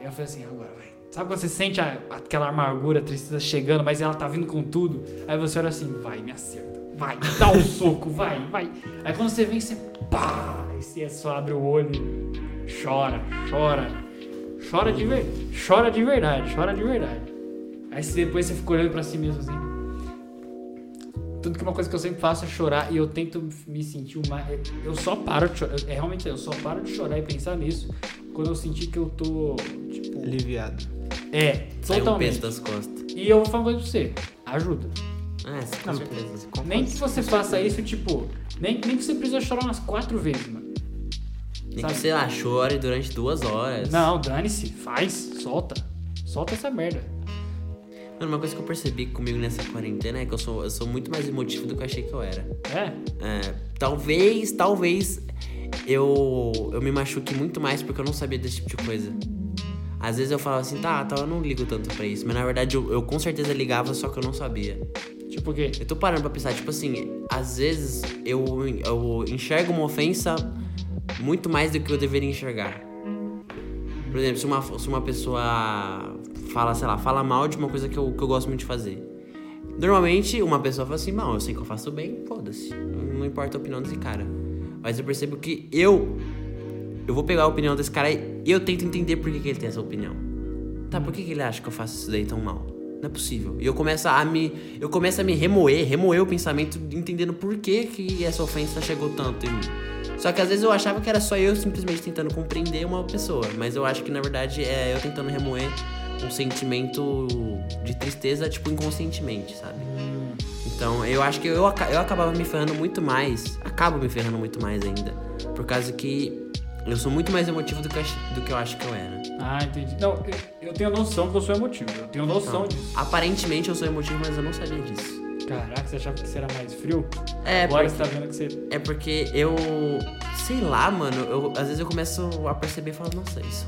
E eu falei assim, agora vai. Sabe quando você sente a- aquela amargura, a tristeza chegando, mas ela tá vindo com tudo? Aí você olha assim, vai, me acerta. Vai, dá um soco, vai, vai. Aí quando você vem, você pá! Aí você só abre o olho e chora, chora. Chora de verdade. Chora de verdade, chora de verdade. Aí você- depois você fica olhando pra si mesmo assim. Tudo que uma coisa que eu sempre faço é chorar e eu tento me sentir o mais. Eu só paro de chorar. É realmente eu só paro de chorar e pensar nisso quando eu sentir que eu tô. Tipo. Aliviado. É, Sai um totalmente. peso das costas. E eu vou falar uma coisa pra você. Ajuda. Ah, sim, com Não, certeza. Nem que você faça isso, tipo. Nem, nem que você precisa chorar umas quatro vezes, mano. Nem Sabe? que, sei lá, chore durante duas horas. Não, dane-se. Faz. Solta. Solta essa merda. Mano, uma coisa que eu percebi comigo nessa quarentena é que eu sou, eu sou muito mais emotivo do que eu achei que eu era. É? É, talvez, talvez eu, eu me machuque muito mais porque eu não sabia desse tipo de coisa. Às vezes eu falava assim, tá, tá, eu não ligo tanto pra isso. Mas na verdade eu, eu com certeza ligava, só que eu não sabia. Tipo o quê? Eu tô parando pra pensar, tipo assim, às vezes eu, eu enxergo uma ofensa muito mais do que eu deveria enxergar. Por exemplo, se uma, se uma pessoa fala, sei lá, fala mal de uma coisa que eu, que eu gosto muito de fazer. Normalmente, uma pessoa fala assim, não, eu sei que eu faço bem, foda-se. Não importa a opinião desse cara. Mas eu percebo que eu, eu vou pegar a opinião desse cara e eu tento entender por que, que ele tem essa opinião. Tá, por que, que ele acha que eu faço isso daí tão mal? Não é possível. E eu começo a me. Eu começo a me remoer, remoer o pensamento, entendendo por que, que essa ofensa chegou tanto em mim. Só que às vezes eu achava que era só eu simplesmente tentando compreender uma pessoa. Mas eu acho que na verdade é eu tentando remoer um sentimento de tristeza, tipo, inconscientemente, sabe? Então eu acho que eu, eu acabava me ferrando muito mais. Acabo me ferrando muito mais ainda. Por causa que eu sou muito mais emotivo do que, do que eu acho que eu era. Ah, entendi. Não, eu, tenho noção que eu sou emotivo. Eu tenho noção Então, disso. aparentemente eu sou emotivo, mas eu não sabia disso. Caraca, você achava que você era mais frio? É, Agora porque- você tá vendo que você. É porque eu. Sei lá, mano. Eu, às vezes eu começo a perceber e falo, nossa, isso.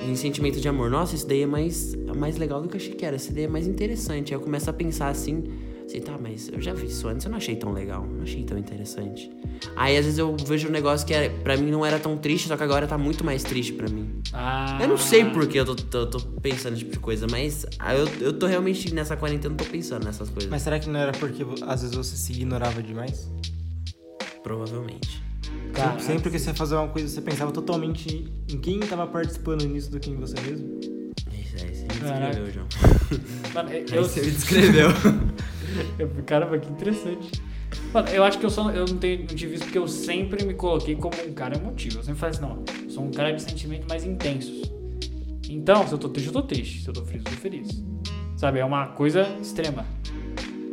Em sentimento de amor, nossa, isso daí é mais, é mais legal do que eu achei que era. Isso daí é mais interessante. Aí eu começo a pensar assim. Assim, tá, mas eu já vi isso antes, eu não achei tão legal, não achei tão interessante. Aí às vezes eu vejo um negócio que era, pra mim não era tão triste, só que agora tá muito mais triste pra mim. Ah. Eu não sei por que eu tô, tô, tô pensando nesse tipo de coisa, mas ah, eu, eu tô realmente nessa quarentena, eu tô pensando nessas coisas. Mas será que não era porque às vezes você se ignorava demais? Provavelmente. Caraca. Sempre que você ia fazer uma coisa, você pensava totalmente em quem tava participando nisso do que em você mesmo? Isso aí, você me descreveu, João. Mano, *laughs* eu, Aí você me descreveu. *laughs* *laughs* eu- Caramba, que interessante. Mano, eu acho que eu, só, eu não, tenho, não tive isso porque eu sempre me coloquei como um cara emotivo. Eu sempre falei assim, não, eu sou um cara de sentimentos mais intensos. Então, se eu tô triste, eu tô triste. Se eu tô feliz, eu tô feliz. Sabe, é uma coisa extrema.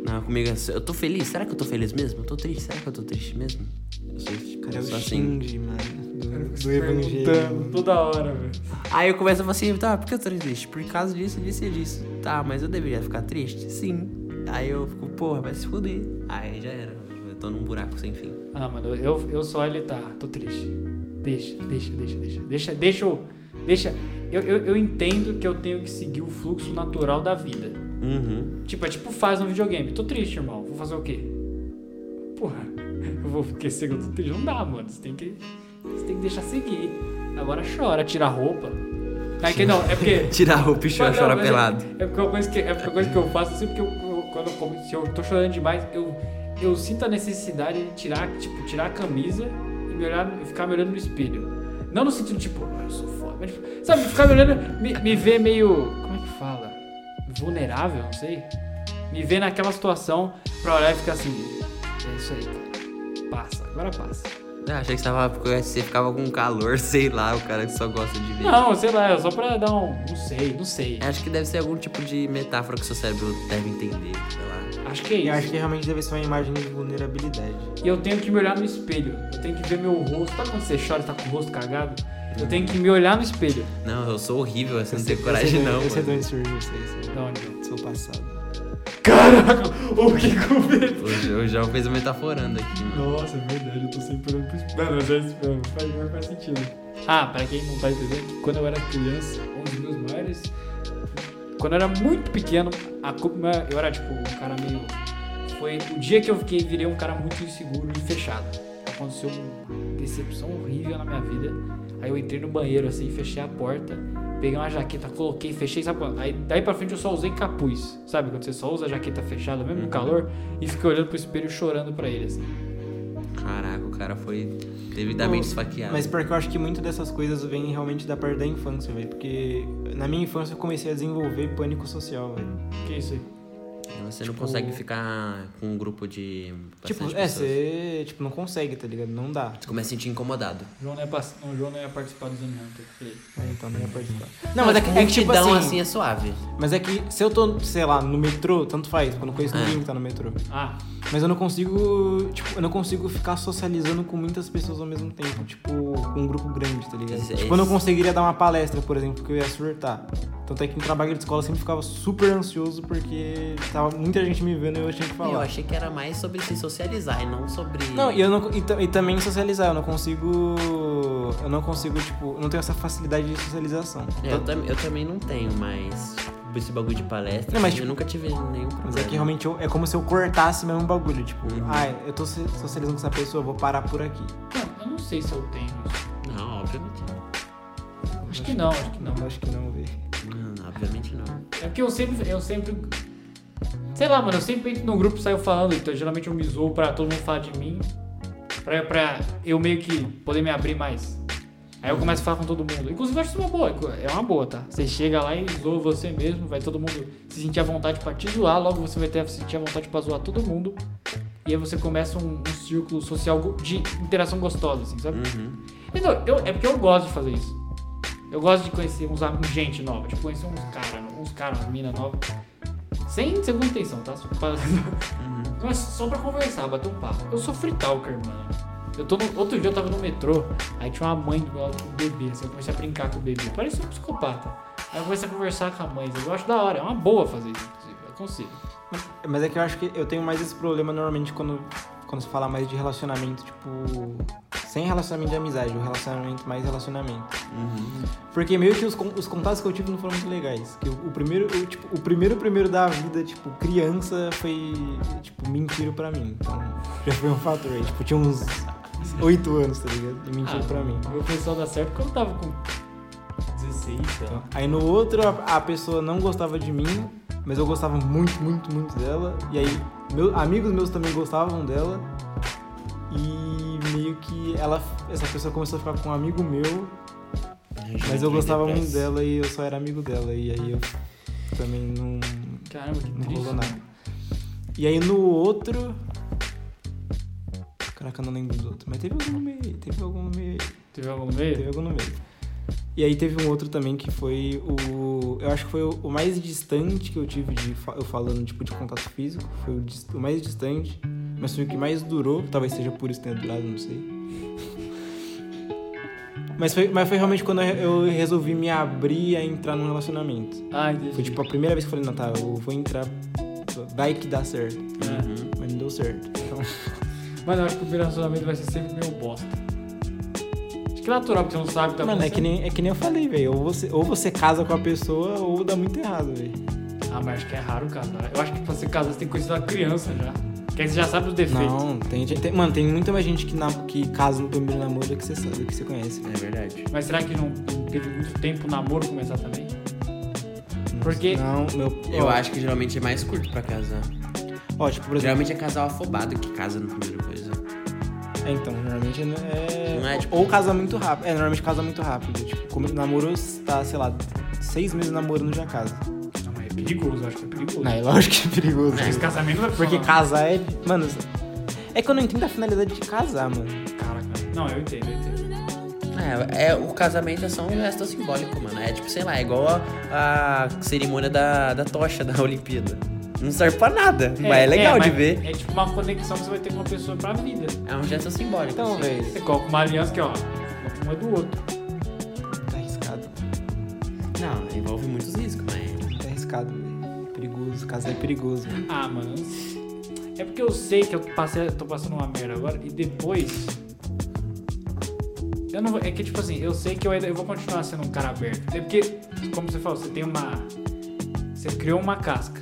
Não, comigo é assim, eu tô feliz. Será que eu tô feliz mesmo? Eu tô triste. Será que eu tô triste mesmo? Eu sou, tipo, Cara, eu sou assim. Shinji, mano, do, do evangelho. Toda hora, velho. Aí eu começo a falar assim, tá, por que eu tô triste? Por causa disso, disso e disso. Tá, mas eu deveria ficar triste? Sim. Aí eu fico, porra, vai se fuder. Aí já era. Eu tô num buraco sem fim. Ah, mano, eu, eu só ele tá, tô triste. Deixa, deixa, deixa, deixa. Deixa, deixa eu. Deixa. Eu, eu, eu entendo que eu tenho que seguir o fluxo natural da vida. Uhum. Tipo, é tipo faz no videogame. Tô triste, irmão. Vou fazer o quê? Porra, *laughs* eu vou esquecer que eu tô triste. Não dá, mano. Você tem que. Você tem que deixar seguir. Agora chora, tira a roupa. Aí que não, é porque. *laughs* Tirar a roupa e não, chorar mas é- pelado. É porque é porque uma coisa que eu faço assim, porque eu- quando eu, se eu tô chorando demais, eu, eu sinto a necessidade de tirar, tipo, tirar a camisa e me olhar, ficar me olhando no espelho. Não no sentido, tipo, "Ah, eu sou foda, mas, tipo, sabe, ficar me olhando, me, me ver meio, como é que fala? Vulnerável, não sei. Me ver naquela situação pra olhar e ficar assim, é isso aí, cara. Passa, agora passa. Eu achei que você, tava, você ficava com calor, *laughs* sei lá, o cara que só gosta de ver. Não, sei lá, é só pra dar um, não sei, não sei. Acho que deve ser algum tipo de metáfora que seu cérebro deve entender, sei lá. Acho que é Eu isso. acho que realmente deve ser uma imagem de vulnerabilidade. E eu tenho que me olhar no espelho. Eu tenho que ver meu rosto. Sabe quando você chora e tá com o rosto cagado? Eu tenho que me olhar no espelho. Não, eu sou horrível, assim, não tenho coragem não. Eu sei de onde surgiu isso aí, aí. Do seu passado. Caraca, o que com medo. O, o João fez metaforando aqui, mano. Nossa, é verdade, eu tô sempre olhando pro espelho. Não, é mesmo, faz, não faz sentido. Ah, pra quem não tá entendendo, quando eu era criança, um dos meus maiores. Quando eu era muito pequeno, a culpa. Eu era tipo um cara meio. Foi o dia que eu fiquei, virei um cara muito inseguro e fechado. Aconteceu uma decepção horrível na minha vida. Aí eu entrei no banheiro assim, fechei a porta, peguei uma jaqueta, coloquei, fechei, sabe? quando? Aí daí pra frente eu só usei capuz, sabe? Quando você só usa a jaqueta fechada, mesmo no calor, e fiquei olhando pro espelho e chorando pra ele, assim. Caraca, o cara foi devidamente Não, esfaqueado. Mas porque eu acho que muito dessas coisas vem realmente da parte da infância, velho. Porque na minha infância eu comecei a desenvolver pânico social, velho. Que isso aí? Você não tipo- consegue ficar com um grupo de Tipo, é, pessoas. você tipo, não consegue, tá ligado? Não dá. Você começa a se sentir incomodado. O João não ia, pass... não, o João não ia participar do Zone Hunter. Falei. É, Então não ia participar. Não, mas é que, é que tipo assim, assim é suave. Mas é que se eu tô, sei lá, no metrô, tanto faz, porque eu não conheço É. ninguém que tá no metrô. Ah, Mas eu não consigo, tipo, eu não consigo ficar socializando com muitas pessoas ao mesmo tempo, tipo, com um grupo grande, tá ligado? Isso- tipo, eu não conseguiria dar uma palestra, por exemplo, porque eu ia surtar. Tanto é que no trabalho de escola eu sempre ficava super ansioso porque tava muita gente me vendo e eu tinha que Eu falar. achei que era mais sobre se socializar e não sobre. Não, e, eu não, e, e também socializar, eu não consigo. Eu não consigo, tipo, eu não tenho essa facilidade de socialização. É, eu, tam- eu também não tenho, mas. Esse bagulho de palestra. Não, mas, eu tipo, nunca tive nenhum problema. Mas é que realmente eu- é como se eu cortasse mesmo um bagulho, tipo, Uhum. ah, eu tô so- socializando com essa pessoa, eu vou parar por aqui. não, eu não sei se eu tenho isso. Não, obviamente não. Acho que não, acho que não. Eu acho que não, velho. Não, obviamente não. É porque eu sempre, eu sempre. Sei lá, mano, eu sempre entro no grupo e saio falando, então geralmente eu me zoo pra todo mundo falar de mim. Pra, pra eu meio que poder me abrir mais. Aí eu começo a falar com todo mundo. Inclusive, eu acho isso uma boa. É uma boa, tá? Você chega lá e zoa você mesmo, vai todo mundo se sentir à vontade pra te zoar, logo você vai ter se sentir à vontade pra zoar todo mundo. E aí você começa um, um círculo social de interação gostosa, assim, sabe? Uhum. Então, eu, é porque eu gosto de fazer isso. Eu gosto de conhecer uns gente nova, tipo, conhecer uns caras, uns caras, umas minas novas. Sem segunda intenção, tá? Só pra, Mas só pra conversar, bater um papo. Eu sou fritalker, mano. Eu tô no, outro dia eu tava no metrô, aí tinha uma mãe do meu lado com um bebê, assim, eu comecei a brincar com o bebê. Parece um psicopata. Aí eu comecei a conversar com a mãe, eu acho da hora, é uma boa fazer isso, inclusive, eu consigo. Mas é que eu acho que eu tenho mais esse problema normalmente quando, quando se fala mais de relacionamento, tipo. Sem relacionamento de amizade, o relacionamento mais relacionamento. Uhum. Porque meio que os, os contatos que eu tive não foram muito legais. Que o, o primeiro, o, tipo, o primeiro primeiro da vida, tipo, criança, foi, tipo, mentira pra mim. Então, já foi um fator aí. Tipo, tinha uns oito anos, tá ligado? E mentiram pra mim. Meu pessoal dá certo quando eu tava com 16, sei lá. Aí no outro, a, a pessoa não gostava de mim, mas eu gostava muito, muito, muito dela. E aí, meu, amigos meus também gostavam dela. E meio que ela, essa pessoa começou a ficar com um amigo meu, mas eu gostava muito dela e eu só era amigo dela. E aí eu também não, Caramba, que não triste. rolou nada. E aí no outro. Caraca, eu não lembro dos outros. Mas teve algum no meio. Teve algum no meio. Teve algum no meio? Teve algum no meio. E aí teve um outro também que foi o. Eu acho que foi o, mais distante que eu tive de. Eu falando tipo de contato físico. Foi o, o mais distante. Mas foi o que mais durou. Talvez seja por isso que tenha durado, não sei. *laughs* Mas foi, mas foi realmente quando eu resolvi me abrir a entrar num relacionamento. Ah, entendi. Foi tipo a primeira vez que eu falei, não, tá, eu vou entrar. Vai que dá certo. Uhum. Mas não deu certo. Então. Mas eu acho que o relacionamento vai ser sempre meio bosta. Que é natural, porque você não sabe que tá Mano, é que, nem, é que nem eu falei, velho. Ou você, ou você casa com a pessoa ou dá muito errado, velho. Ah, mas acho que é raro casar. Eu acho que pra ser casado você tem que conhecer uma criança já. Que aí você já sabe os defeitos. Não, tem, gente- tem- Mano, tem muita mais gente que, na, que casa no primeiro namoro do que você sabe, do que você conhece. É verdade. Mas será que não não teve muito tempo o namoro começar também? Porque- Não, meu. Eu ó, acho que geralmente é mais curto pra casar. Ó, tipo, por exemplo. Geralmente é casal afobado que casa na primeira coisa. É, então, normalmente é. Não é, tipo- Ou casa muito rápido. É, normalmente casa muito rápido. Tipo, como namoro tá, sei lá, seis meses namorando já casa. Não, mas é perigoso, eu acho que é perigoso. Não, é lógico que é perigoso. Mas esse casamento não é Porque casar é. Mano, é que eu não entendo a finalidade de casar, mano. Cara, cara. Não, eu entendo, eu entendo. É, é, o casamento é só um gesto simbólico, mano. É tipo, sei lá, é igual a, a cerimônia da, da tocha da *laughs* Olimpíada. Não serve pra nada, mas é legal de mas ver. É tipo uma conexão que você vai ter com uma pessoa pra vida. É um gesto simbólico. Então, assim. velho. Você coloca uma aliança que, ó, um é do outro. Tá arriscado. Não, envolve muitos riscos, mas. Tá arriscado, velho. Perigoso. Casar é perigoso. velho. Ah, mano. É porque eu sei que eu passei, tô passando uma merda agora e depois. Eu não vou. É que tipo assim, eu sei que eu eu vou continuar sendo um cara aberto. É porque, como você falou, você tem uma. Você criou uma casca?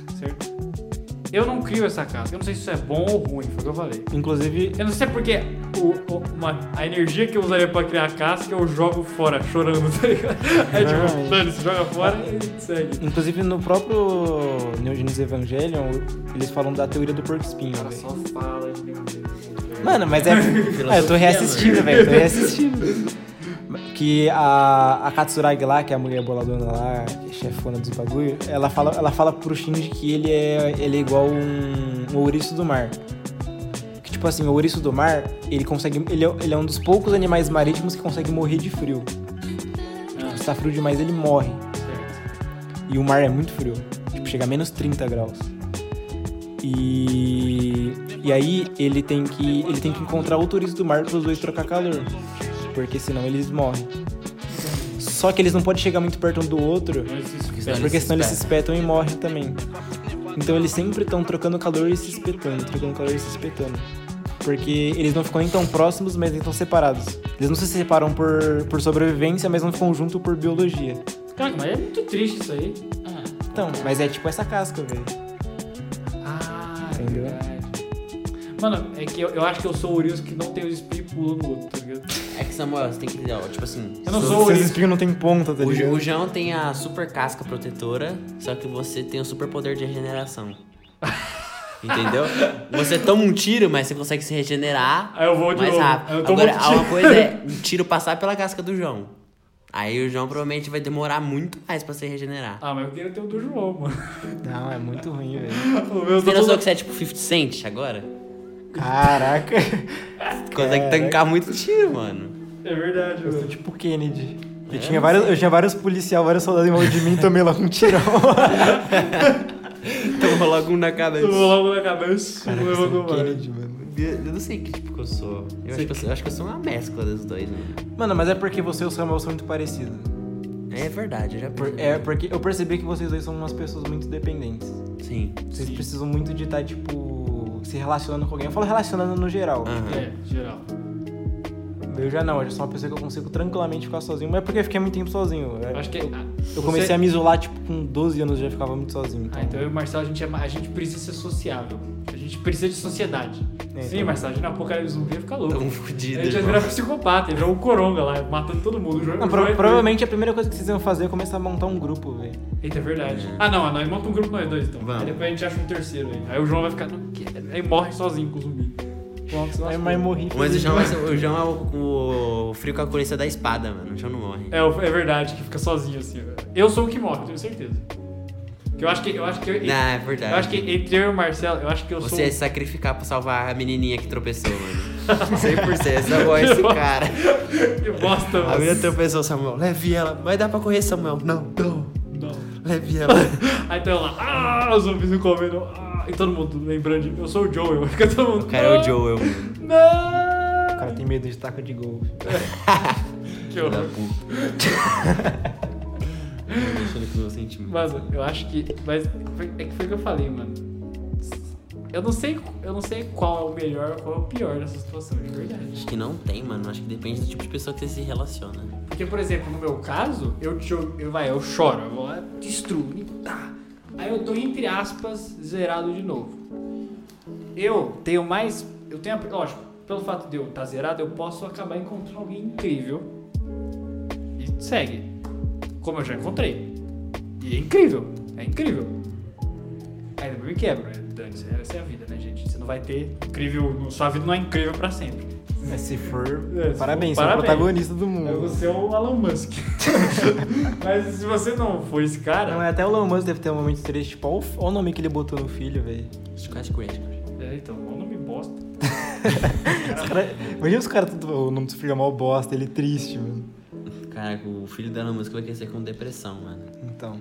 Eu não crio essa casca. Eu não sei se isso é bom ou ruim, foi o que eu falei. Inclusive, Eu não sei porque o, o- uma- a energia que eu usaria pra criar a casca eu jogo fora, chorando, *laughs* tá ligado? Aí tipo, mano, você joga fora e segue. inclusive no próprio Neo Genesis Evangelion, eles falam da teoria do porco espinho, velho. só fala de. Mano, mas é. *laughs* é eu tô reassistindo, velho. Tô reassistindo. *laughs* Que a, a Katsuragi lá, que é a mulher boladona lá, é chefona dos bagulho, ela fala, ela fala pro Shinji que ele é, ele é igual um, um ouriço do mar. Que tipo assim, o ouriço do mar, ele consegue. Ele é, ele é um dos poucos animais marítimos que consegue morrer de frio. Ah, Se tá frio demais, ele morre. E o mar é muito frio. Tipo, chega a menos 30 graus. E, e aí ele tem que ele tem que encontrar o turista do mar para os dois trocar calor, porque senão eles morrem. Só que eles não podem chegar muito perto um do outro, Mas Porque senão eles se senão eles se espetam e morrem também. Então eles sempre estão trocando calor e se espetando, trocando calor e se espetando. Porque eles não ficam nem tão próximos, mas nem tão separados. Eles não se separam por, por sobrevivência, mas não ficam juntos por biologia. Cara, mas é muito triste isso aí. Então, mas é tipo essa casca, velho. Mano, é que eu, eu acho que eu sou o Urius que não tem os espinhos pulando no outro, tá ligado? É que Samuel, você tem que entender, ó, tipo assim. Eu não so- sou o Seus Urius. espinhos não tem ponta, tá O, ligado? o João tem a super casca protetora, só que você tem o super poder de regeneração. *laughs* Entendeu? Você toma um tiro, mas você consegue se regenerar Aí eu vou de mais novo. rápido. Eu tomo Agora, outro tiro. uma coisa é *laughs* um tiro passar pela casca do João. Aí o João provavelmente vai demorar muito mais pra se regenerar. Ah, mas eu queria ter o do João, mano. Não, é muito ruim, velho. *laughs* O meu Você tem noção todo- que você é tipo 50 Cent agora? Caraca. *laughs* Consegue Caraca. tancar muito tiro, mano. É verdade, Eu sou mano. tipo Kennedy. Eu, É, tinha não vários, eu tinha vários policiais, vários soldados em volta de mim e tomei logo um tirão. *laughs* Tomou logo um na cabeça. Eu vou logo na cabeça. Caraca, eu eu sou. Kennedy, mano. Eu eu não sei que tipo que eu sou. Eu acho que eu sou, eu acho que eu sou uma mescla dos dois, mano. Mano, mas é porque você e o Samuel são muito parecidos. É verdade, eu já Por- é porque eu percebi que vocês dois são umas pessoas muito dependentes. Sim. Vocês Sim. precisam muito de estar, tipo, se relacionando com alguém. Eu falo relacionando no geral. Aham. É, geral. Eu já não, eu já sou uma pessoa que eu consigo tranquilamente ficar sozinho, mas é porque eu fiquei muito tempo sozinho. Eu acho que. Eu, ah, eu você- comecei a me isolar, tipo, com 12 anos eu já ficava muito sozinho. Então. Ah, então eu e o Marcelo, a gente, é, a gente precisa ser sociável. A gente precisa de sociedade. É, Sim, então. Marcelo, a gente na apocalipse zumbi ia ficar louco. Tão a fudido, gente ia virar psicopata, ia virar um coronga lá, matando todo mundo. O João- Não, o pro- provavelmente a primeira coisa que vocês iam fazer é começar a montar um grupo, velho. Eita, é verdade. É. Ah, não, nós montamos um grupo nós dois então. Vamos. Aí depois a gente acha um terceiro aí. Aí o João vai ficar. Não, aí morre sozinho com o zumbi. Mas morri. Mas o João, ser- o João é o, o frio calculista da espada, mano. O João não morre. É, é verdade, que fica sozinho assim. Eu sou o que morre, tenho certeza. Que eu acho que. Eu acho que. Não, é verdade. eu acho que entre eu e o Marcelo, eu acho que eu Você sou. ia se sacrificar pra salvar a menininha que tropeçou, mano. 100%. Essa voz esse cara. Que bosta, A mano. menina tropeçou, Samuel. Leve ela. Vai dar pra correr, Samuel. Não, não. Não. Leve ela. *laughs* Aí então lá, ah, os zumbis me comendo. Ah, e todo mundo lembrando de. Eu sou o Joel. *laughs* Fica todo mundo. O cara é o "Não, Joel, mano. O Não! cara tem medo de taco de gol. *laughs* Que Da horror. puta. Mexendo com o meu sentimento. Mano, eu acho que. Mas é que foi o que eu falei, mano. Eu não sei, eu não sei qual é o melhor, qual é o pior nessa situação, de verdade. Acho que não tem, mano. Acho que depende do tipo de pessoa que você se relaciona. Porque, por exemplo, no meu caso, eu, eu, eu, vai, eu choro, eu vou lá, destruo, tá. Aí eu tô, entre aspas, zerado de novo. Eu tenho mais. Eu tenho. a- Lógico, pelo fato de eu estar zerado, eu posso acabar encontrando alguém incrível. E segue. Como eu já encontrei. E é incrível. É incrível. Aí depois me quebra. né? Dane-se, essa é a vida, né, gente? Você não vai ter incrível. Sua vida não é incrível pra sempre. Mas se for, É, se parabéns, for, você é o parabéns. protagonista do mundo. você é o Elon Musk. *laughs* Mas se você não for esse cara. Não, é até o Elon Musk deve ter um momento triste. Tipo, olha o, olha nome que ele botou no filho, velho. Scott Crash. É, então, o nome bosta. *laughs* Os cara- Imagina os caras, o nome do filho é mal bosta, ele triste, mano. Caraca, o filho da Elon Musk vai crescer com depressão, mano. Então.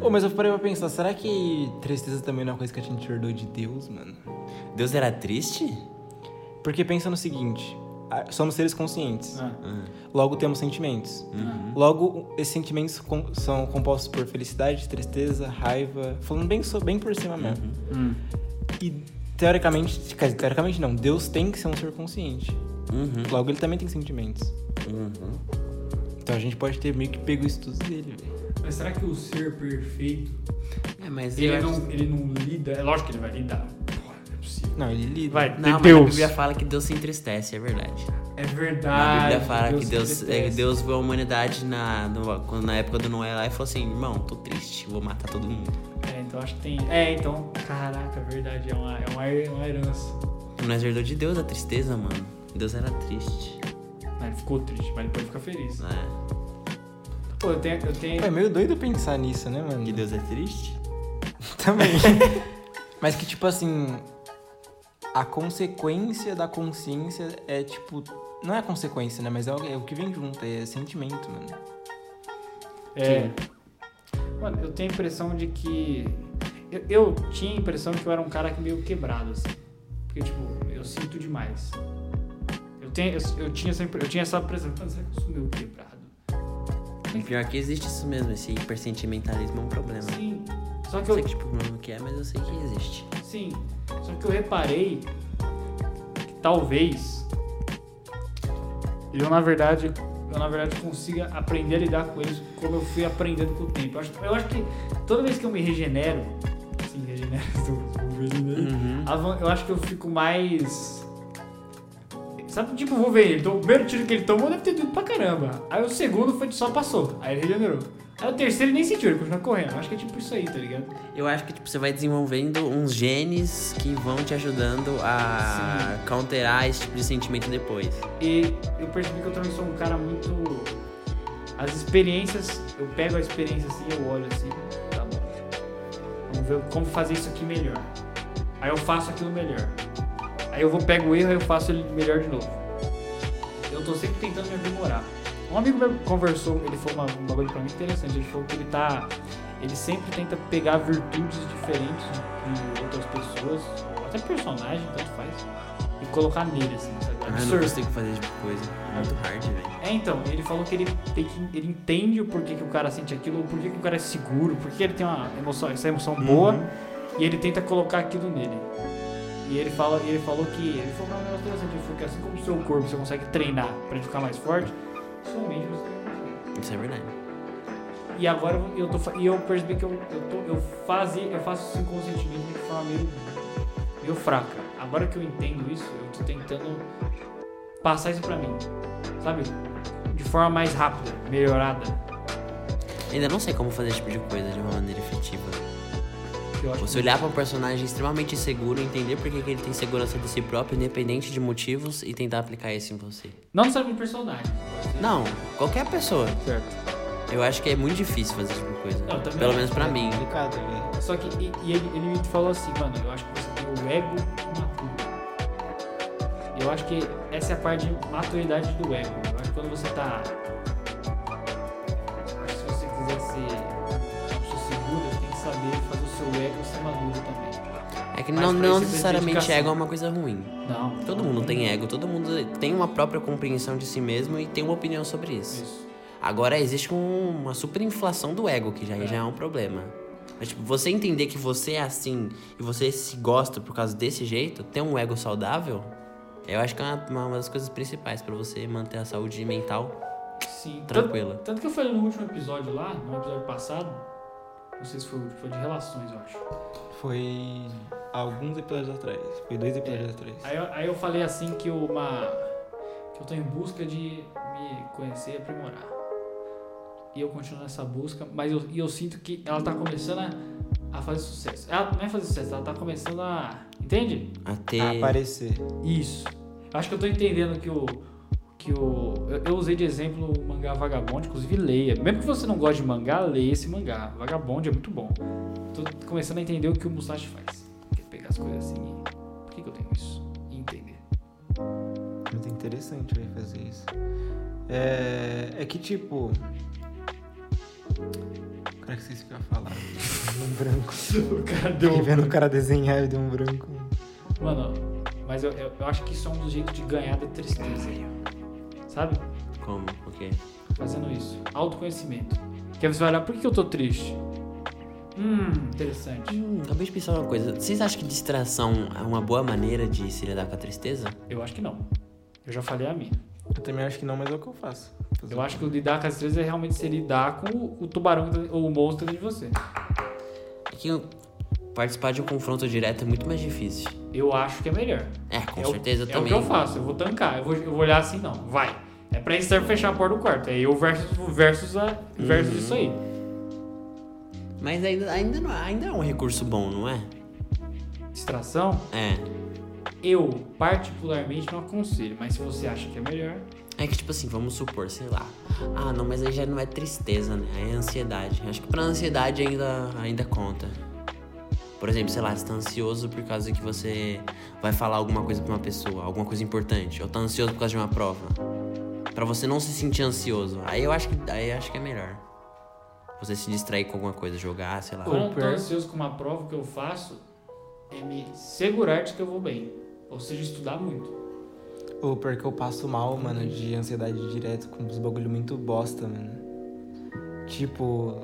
Ô, mas eu parei pra pensar, será que tristeza também não é uma coisa que a gente herdou de Deus, mano? Deus era triste? Porque pensa no seguinte, somos seres conscientes, Ah, Ah, logo temos sentimentos. uhum. Logo, esses sentimentos com- são compostos por felicidade, tristeza, raiva, falando bem, bem por cima mesmo. Uhum. hum. E teoricamente, dizer, teoricamente não, Deus tem que ser um ser consciente. Uhum. Logo, ele também tem sentimentos. Uhum. Então a gente pode ter meio que pego isso tudo dele, velho. Mas será que o ser perfeito, É, mas ele acho- não, ele não lida? É lógico que ele vai lidar. Porra, não é possível. Não, ele lida. Vai, Não, mas a Deus. Bíblia fala que Deus se entristece, é verdade. É a verdade. Bíblia fala que Deus, é. Deus viu a humanidade na, no- quando- na época do Noé lá e falou assim, irmão, tô triste, vou matar todo mundo. É, então acho que tem. É, então. Caraca, é verdade. É uma, é uma, é uma herança. Nós herdou de Deus a tristeza, mano. Deus era triste. Ele ficou triste, mas depois fica feliz. Né? Pô, eu tenho. Eu tenho... Pô, é meio doido pensar nisso, né, mano? Que Deus é triste? *laughs* Também. *laughs* Mas que, tipo assim, a consequência da consciência é, tipo... Não é a consequência, né? Mas é o, é o que vem junto, é sentimento, mano. É. Mano, eu tenho a impressão de que. Eu, eu tinha a impressão que eu era um cara que meio quebrado, assim. Porque, tipo, eu sinto demais. Eu, tenho, eu, eu tinha, essa, eu tinha essa impressão. Mano, será que eu sou meio quebrado? E pior que existe isso mesmo, esse hipersentimentalismo é um problema. Sim. Só que Eu eu. sei que tipo, não que é, mas eu sei que existe. Sim. Só que eu reparei que talvez eu na verdade eu na verdade consiga aprender a lidar com isso como eu fui aprendendo com o tempo. Eu acho, eu acho que toda vez que eu me regenero, sim, regenero, *laughs* estou- regenerando, Uhum. a van- eu acho que eu fico mais Sabe, tipo, vou ver ele. O primeiro tiro que ele tomou deve ter doído pra caramba. Aí o segundo foi só passou. Aí ele regenerou. Aí o terceiro ele nem sentiu, ele continua correndo. Acho que é tipo isso aí, tá ligado? Eu acho que tipo, você vai desenvolvendo uns genes que vão te ajudando a counterar esse tipo de sentimento depois. E eu percebi que eu também sou um cara muito. As experiências, eu pego a experiência assim, eu olho assim, tá bom. Vamos ver como fazer isso aqui melhor. Aí eu faço aquilo melhor. Aí eu vou, pego o erro e eu faço ele melhor de novo. Eu tô sempre tentando me aprimorar. Um amigo meu conversou, ele falou uma, um bagulho pra mim interessante. Ele falou que ele tá. Ele sempre tenta pegar virtudes diferentes de, outras pessoas, até personagem, tanto faz, e colocar nele, assim, sabe? Ah, não Absorver. consigo fazer tipo de coisa. É muito hard, velho. É, então, ele falou que ele, tem que, ele entende o porquê que o cara sente aquilo, o porquê que o cara é seguro, porque ele tem uma emoção, essa emoção boa, e ele tenta colocar aquilo nele. E ele, fala, ele falou que. Ele falou um negócio interessante, ele falou que assim como o seu corpo você consegue treinar pra ele ficar mais forte, somente você consegue. Isso é verdade. E agora eu tô e eu percebi que eu, eu, tô, eu, fazia, eu faço isso inconscientemente de forma meio, meio fraca. Agora que eu entendo isso, eu tô tentando passar isso pra mim. Sabe? De forma mais rápida, melhorada. Ainda não sei como fazer esse tipo de coisa de uma maneira efetiva. Você olhar pra um personagem extremamente seguro, entender por que que ele tem segurança de si próprio, independente de motivos, e tentar aplicar isso em você. Não necessariamente personagem. pode ser. Não, qualquer pessoa. Certo. Eu acho que é muito difícil fazer esse tipo de coisa. Não, também Pelo acho. menos pra mim. Complicado, velho. Só que e, e ele, ele me falou assim, mano, eu acho que você tem o ego maturo. Eu acho que essa é a parte de maturidade do ego. Eu acho que quando você tá. acho que se você quiser ser É que Mas não, não você necessariamente ego é uma coisa ruim. Não. Todo mundo tem ego, todo mundo tem uma própria compreensão de si mesmo e tem uma opinião sobre isso. Isso. Agora existe um- uma superinflação do ego, que já, É. já é um problema. Mas, tipo, você entender que você é assim e você se gosta por causa desse jeito, ter um ego saudável, eu acho que é uma, uma das coisas principais pra você manter a saúde mental Sim. tranquila. Tanto, tanto que eu falei no último episódio lá, no episódio passado, não sei se foi, foi de relações, eu acho. Foi alguns episódios atrás. Foi dois episódios atrás. Aí eu, aí eu falei assim que uma. que eu tô em busca de me conhecer e aprimorar. E eu continuo nessa busca, mas eu, e eu sinto que ela tá começando a, a fazer sucesso. Ela não é fazer sucesso, ela tá começando a. Entende? A ter. A aparecer. Isso. Eu acho que eu tô entendendo que o. Que o. Eu, eu usei de exemplo o mangá Vagabond, inclusive leia. Mesmo que você não goste de mangá, leia esse mangá. Vagabond é muito bom. Tô começando a entender o que o Musashi faz. Que é pegar as coisas assim e. Por que, que eu tenho isso? E entender. Muito interessante vai fazer isso. É, é que tipo. Cara, que o que ia falar. Deu um branco. *laughs* O cara Fiquei vendo o cara desenhar e deu um branco. Mano, mas eu, eu, eu acho que isso é um dos jeitos de ganhar da tristeza. Sabe? Como? O quê? Fazendo isso. Autoconhecimento. Que aí você vai olhar, por que eu tô triste? Hum, interessante. Hum, acabei de pensar uma coisa. Vocês acham que distração é uma boa maneira de se lidar com a tristeza? Eu acho que não. Eu já falei a minha. Eu também acho que não, mas é o que eu faço. Fazer Eu acho que lidar com as tristezas é realmente se lidar com o, tubarão tá- ou o monstro dentro de você. É que participar de um confronto direto é muito mais difícil. Eu acho que é melhor. É, com é o- certeza é também. o que eu faço, eu vou tancar. Eu vou, eu vou olhar assim, não, vai. É pra isso serve fechar a porta do quarto. É eu versus, versus, a, versus Uhum. isso aí. Mas ainda, ainda, não, ainda é um recurso bom, não é? Distração, É. eu particularmente não aconselho, mas se você acha que é melhor, É que, tipo assim, vamos supor, sei lá. Ah, não, mas aí já não é tristeza, né? Aí é ansiedade. Acho que pra ansiedade ainda, ainda conta. Por exemplo, sei lá, você tá ansioso por causa que você vai falar alguma coisa pra uma pessoa, alguma coisa importante. Ou tá ansioso por causa de uma prova. Pra você não se sentir ansioso. Aí eu acho que, aí eu acho que é melhor. Você se distrair com alguma coisa, jogar, sei lá. quando eu tô pior- ansioso com uma prova, o que eu faço é me segurar de que eu vou bem. Ou seja, estudar muito. Ou pior que eu passo mal, mano, de ansiedade direto com uns bagulho muito bosta, mano. Tipo.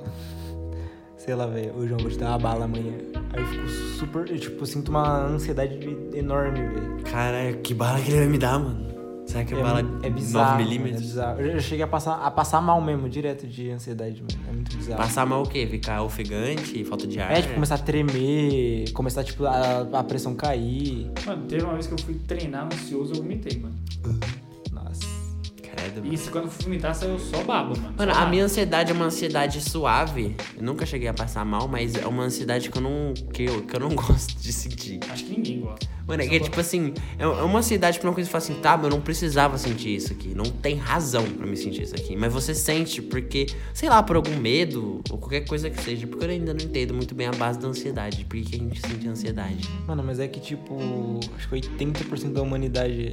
Sei lá, velho, hoje eu vou te dar uma bala amanhã. Aí eu fico super. Eu, tipo, sinto uma ansiedade enorme, velho. Cara, que bala que ele vai me dar, mano. Será que é, É, bala é 9 bizarro. mano, É milímetros? bizarro. Eu já cheguei a passar, a passar mal mesmo, direto de ansiedade, mano. É muito bizarro. Passar mal o quê? Ficar ofegante, falta de ar? É, tipo, começar a tremer, começar, tipo, a, a pressão cair. Mano, teve uma vez que eu fui treinar ansioso, eu vomitei, mano. Credo, mano. isso quando eu vomitar saiu só baba, mano. Mano, Só a minha ansiedade é uma ansiedade suave. Eu nunca cheguei a passar mal, mas é uma ansiedade que eu não, que eu, que eu não *laughs* gosto de sentir. Acho que ninguém gosta. Mano, é que, tipo assim, é é uma ansiedade pra uma coisa que você fala assim, tá, mas eu não precisava sentir isso aqui. Não tem razão pra me sentir isso aqui. Mas você sente porque, sei lá, por algum medo ou qualquer coisa que seja. Porque eu ainda não entendo muito bem a base da ansiedade. Por que que a gente sente ansiedade? Mano, mas é que, tipo, acho que 80% da humanidade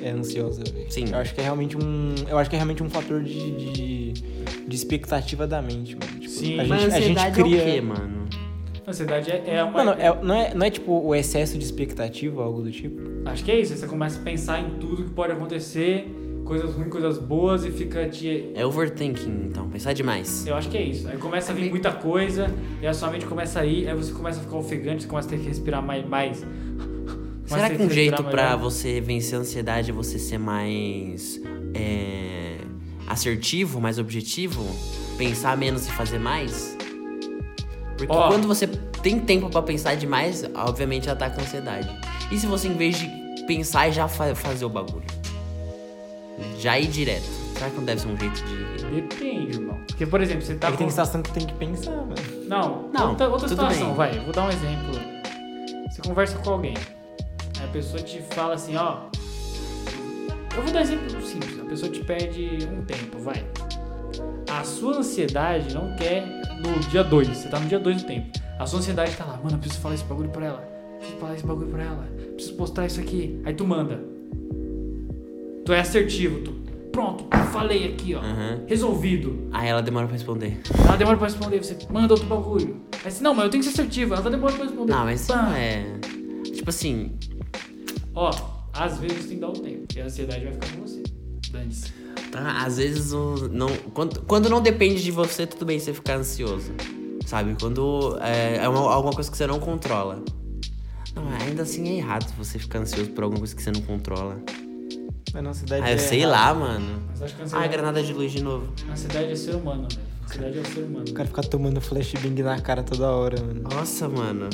é, é ansiosa, velho. Sim. Eu acho que é realmente um. Eu acho que é realmente um fator de, de, de expectativa da mente, mano. Tipo, Sim. a Mas gente, a gente cria. é o quê, mano? Ansiedade é, é uma. Mano, é- não, é, não é tipo o excesso de expectativa, algo do tipo? Acho que é isso. Você começa a pensar em tudo que pode acontecer, coisas ruins, coisas boas, e fica te. É overthinking, então. Pensar demais. Eu acho que é isso. Aí começa a vir muita coisa, e a sua mente começa a ir, aí você começa a ficar ofegante, você começa a ter que respirar mais. *laughs* mais Será que um jeito melhor. você vencer a ansiedade é você ser mais é, assertivo, mais objetivo? Pensar menos e fazer mais? Porque Ó. quando você tem tempo pra pensar demais, obviamente ataca a ansiedade. E se você, em vez de pensar já fa- fazer o bagulho? Já ir direto. Será que não deve ser um jeito de. Depende, irmão. Porque, por exemplo, você tá é que tem com- sensação que tem que pensar, mano. Não, Não, outra, outra tudo situação, bem. vai. Vou dar um exemplo. Você conversa com alguém. Aí a pessoa te fala assim, ó. Eu vou dar um exemplo simples. A pessoa te pede um tempo, vai. A sua ansiedade não quer no dia 2. Você tá no dia 2 do tempo. A sua ansiedade tá lá, mano, eu preciso falar esse bagulho pra ela. Preciso falar esse bagulho pra ela. Preciso postar isso aqui. Aí tu manda. Tu é assertivo, tu. Pronto, falei aqui, ó. Aham. Resolvido. Aí ela demora pra responder. Ela demora pra responder, você manda outro bagulho. Aí você, não, mas eu tenho que ser assertivo, ela tá demorando pra responder. Não, mas Pá. é. Tipo assim, Ó, às vezes você tem que dar um tempo, e a ansiedade vai ficar com você. Dane-se. Pra- às vezes o, não, quando, quando não depende de você, tudo bem você ficar ansioso. Sabe? Quando é, é uma- alguma coisa que você não controla. Não, ainda assim é errado você ficar ansioso por alguma coisa que você não controla. Mano, a ansiedade Ah, eu é sei errado. lá, mano. Mas Ah, ansiedade, granada de luz de novo. a ansiedade é ser humano, velho. A ansiedade é o ser humano. O cara fica tomando flashbang na cara toda hora, mano. Nossa, mano.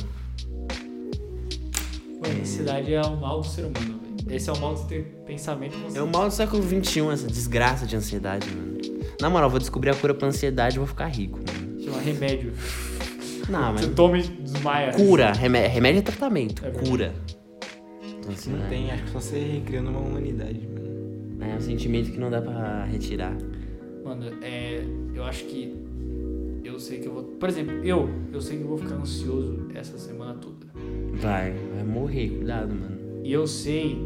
Mano, a ansiedade é o mal do ser humano. Esse é o mal de ter pensamento consciente. É o mal do século XXI, essa desgraça de ansiedade, mano. Na moral, vou descobrir a cura pra ansiedade e vou ficar rico, mano. Chama remédio. Não, mas. Você toma e desmaia. Cura. Remé- Remédio é tratamento. É cura. Não tem, acho que só você recriando uma humanidade, mano. É um sentimento que não dá pra retirar. Mano, é. Eu acho que. Eu sei que eu vou. Por exemplo, eu. Eu sei que eu vou ficar ansioso essa semana toda. Vai, vai morrer, cuidado, mano. E eu sei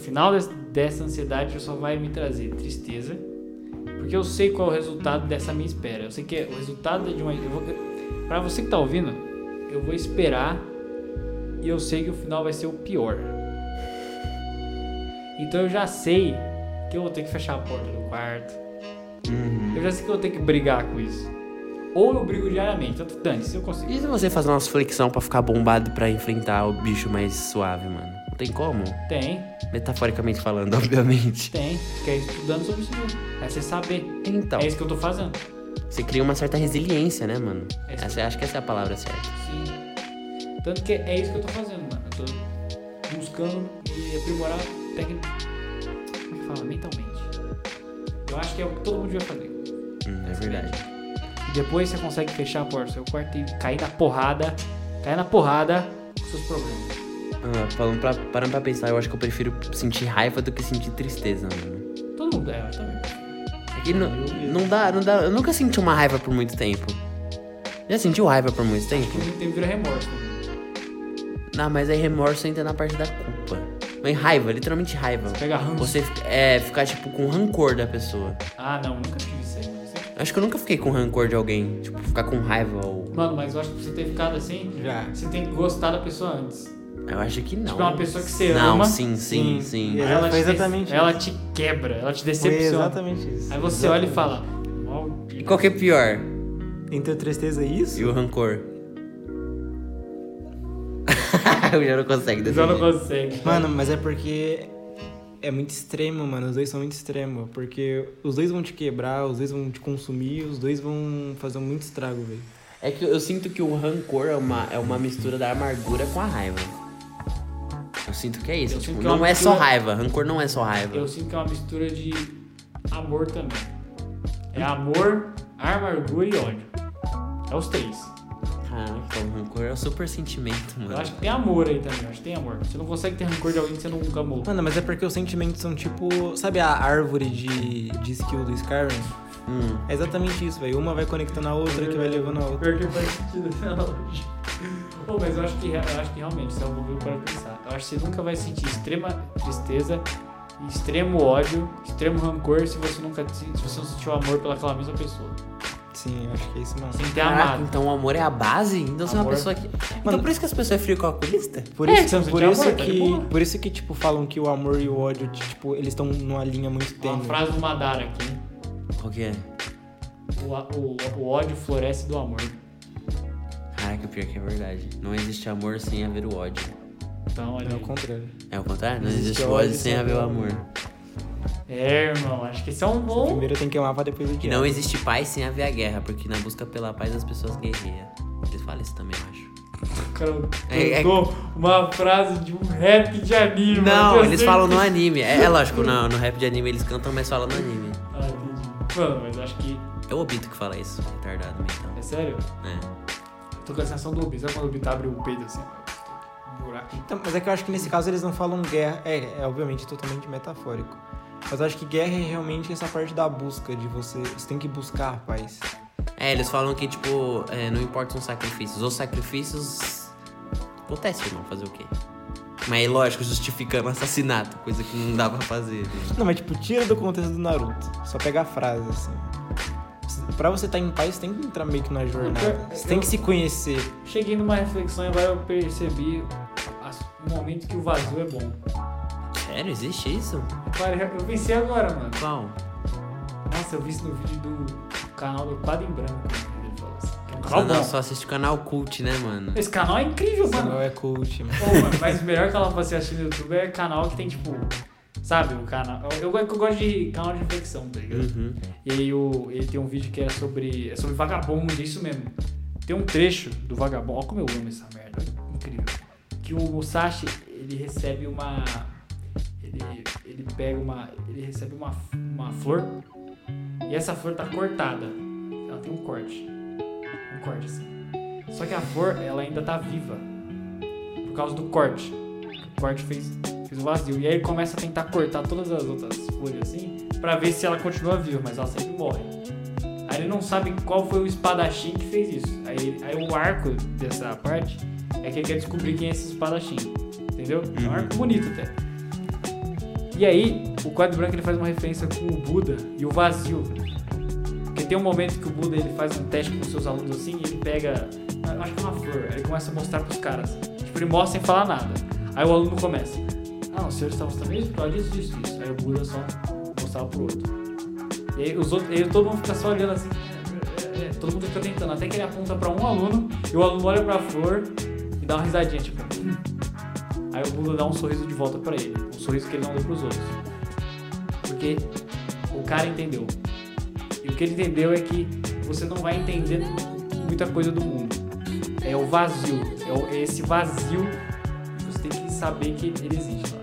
final des- dessa ansiedade só vai me trazer tristeza. Porque eu sei qual é o resultado dessa minha espera. Eu sei que é o resultado de uma. Pra você que tá ouvindo, eu vou esperar. E eu sei que o final vai ser o pior. Então eu já sei que eu vou ter que fechar a porta do quarto. Uhum. Eu já sei que eu vou ter que brigar com isso. Ou eu brigo diariamente. Tanto dane se eu consigo. E se você fazer umas flexão pra ficar bombado pra enfrentar o bicho mais suave, mano? Tem como? Tem, Metaforicamente falando, *laughs* obviamente. tem. Que é estudando sobre isso mesmo. É você saber. Então, É isso que eu tô fazendo. você cria uma certa resiliência, né, mano? Essa- Essa, acho que essa é a palavra certa. Sim. Tanto que é isso que eu tô fazendo, mano. Eu tô buscando e aprimorar técnica. Como é que fala? Mentalmente. Eu acho que é o que todo mundo devia fazer. Hum, é verdade. E depois você consegue fechar a porta do seu quarto e cair na porrada. Cair na porrada com seus problemas. Ah, falando pra, parando pra pensar, eu acho que eu prefiro sentir raiva do que sentir tristeza, mano. Todo mundo, é, eu também. É que não, não dá, não dá. Eu nunca senti uma raiva por muito tempo. Já sentiu raiva por muito tempo? Por muito tempo vira remorso. Né? Não, mas aí remorso entra na parte da culpa. Mas raiva, literalmente raiva. Pega ranço. Você é, ficar, tipo, com rancor da pessoa. Ah, não, nunca tive isso aí, Acho que eu nunca fiquei com rancor de alguém. Tipo, ficar com raiva ou. Mano, mas eu acho que pra você ter ficado assim, Já. você tem que gostar da pessoa antes. Eu acho que não. Tipo, é uma pessoa que você não, ama. sim, sim, Sim. sim. Ela foi te, exatamente ela isso. te quebra, ela te Foi decepciona. exatamente isso. Aí você olha e Exatamente. fala, E qual que é pior? Entre a tristeza e isso? E o rancor? *laughs* eu já não consegue Já não decidir. consegue. Mano, mas é porque é muito extremo, mano. Os dois são muito extremos. Porque os dois vão te quebrar, os dois vão te consumir, os dois vão fazer muito estrago, velho. É que eu sinto que o rancor é uma, é uma mistura da amargura com a raiva. Eu sinto que é isso. Eu tipo, que é não é só mistura- raiva. Rancor não é só raiva. Eu sinto que é uma mistura de amor também. É amor, amargura e ódio. É os três. Caraca, o rancor é o super sentimento, Eu mano. acho que tem amor aí também, eu acho que tem amor. Você não consegue ter rancor de alguém que você nunca amou. Mano, mas é porque os sentimentos são tipo. Sabe a árvore de, de skill do Skyrim? Hum. É exatamente isso, velho. Uma vai conectando a outra que vai levando a outra. Pior que faz sentido essa analogia. Pô, mas eu acho, que, eu acho que realmente isso é um bagulho para pensar. Eu acho que você nunca vai sentir extrema tristeza, extremo ódio, extremo rancor se você nunca se você não sentiu amor pelaquela mesma pessoa. Sim, eu acho que é isso mesmo. Sem ter Caraca, amado. então o amor é a base? Então você é uma pessoa que. Então Mano- por isso que as pessoas é frio calculista? Por É, isso, por isso amor, tá que, boa. por isso que tipo falam que o amor e o ódio, tipo, eles estão numa linha muito Uma tênue. frase do Madara aqui. Qual que é? O, o, o ódio floresce do amor. Caraca, pior que é verdade. Não existe amor sem haver o ódio. Então, olha É o contrário. É o contrário? Não Existe existe ódio ódio sem haver o amor. É, irmão, acho que esse é um bom. Primeiro tem que amar pra depois E odiar. não existe paz sem haver a guerra, porque na busca pela paz as pessoas guerreiam. Eles falam isso também, eu acho. Cara, É- é- cantou uma frase de um rap de anime. Não, eles sei falam que- no anime. É, é lógico, no, no rap de anime eles cantam, mas falam no anime. Ah, entendi. Mano, mas acho que. É o Obito que fala isso, retardado mental. É sério? É. Tô com a sensação do Obi. Sabe quando o Obi abre o peido assim? Buraco. Então, mas é que eu acho que nesse caso eles não falam guerra. É, é obviamente totalmente metafórico. Mas eu acho que guerra é realmente essa parte da busca, de você. Você tem que buscar a paz. É, eles falam que, tipo, é, não importam os sacrifícios. Os sacrifícios. Acontece, irmão, fazer o quê? Mas lógico, justificando assassinato, coisa que não dá pra fazer. né? Não, mas tipo, tira do contexto do Naruto. Só pega a frase, assim. Pra você estar em paz, você tem que entrar meio que na jornada. Você tem que se conhecer. Cheguei numa reflexão e agora eu percebi o momento que o vazio é bom. Sério, existe isso? Cara, eu pensei agora, mano. Qual? Nossa, eu vi isso no vídeo do canal do Quadro em Branco. Ele falou assim. É Só, canal não, só assiste o canal cult, né, mano? Esse canal é incrível, Você mano. não é coach, mano. Pô, mas o melhor canal pra você assistir no YouTube é canal que tem, tipo, sabe, o canal. Eu, eu, eu gosto de canal de reflexão, tá ligado? Uhum. E aí o, ele tem um vídeo que é sobre. É sobre vagabundo, é isso mesmo. Tem um trecho do vagabundo. Olha como eu amo essa merda. Incrível. Que o Musashi, ele recebe uma. Ele, ele pega uma. Ele recebe uma, uma flor. E essa flor tá cortada. Ela tem um corte. Um corte assim. Só que a flor, ela ainda tá viva. Por causa do corte. O corte fez, fez o vazio. E aí ele começa a tentar cortar todas as outras folhas assim. Pra ver se ela continua viva, mas ela sempre morre. Aí ele não sabe qual foi o espadachim que fez isso. Aí, aí o arco dessa parte é que ele quer descobrir quem é esse espadachim. Entendeu? É um Uhum. arco bonito até. E aí, o quadro branco ele faz uma referência com o Buda e o vazio. Porque tem um momento que o Buda ele faz um teste com seus alunos assim e ele pega. Acho que é uma flor. Aí ele começa a mostrar pros caras. Tipo, ele mostra sem falar nada. Aí o aluno começa. Ah, o senhor está mostrando isso? Por causa disso. Aí o Buda só mostrava pro outro. E aí, os outros, aí todo mundo fica só olhando assim. é, é, é, todo mundo fica tentando. Até que ele aponta pra um aluno e o aluno olha pra flor e dá uma risadinha, tipo. "Hum." Aí o Buda dá um sorriso de volta pra ele. Um sorriso que ele não deu pros outros. Porque o cara entendeu. E o que ele entendeu é que você não vai entender muita coisa do mundo. É o vazio. É esse vazio saber que ele existe lá.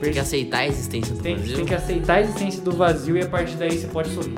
Tem que aceitar a existência do Tem, vazio. tem que aceitar a existência do vazio e a partir daí você pode sorrir.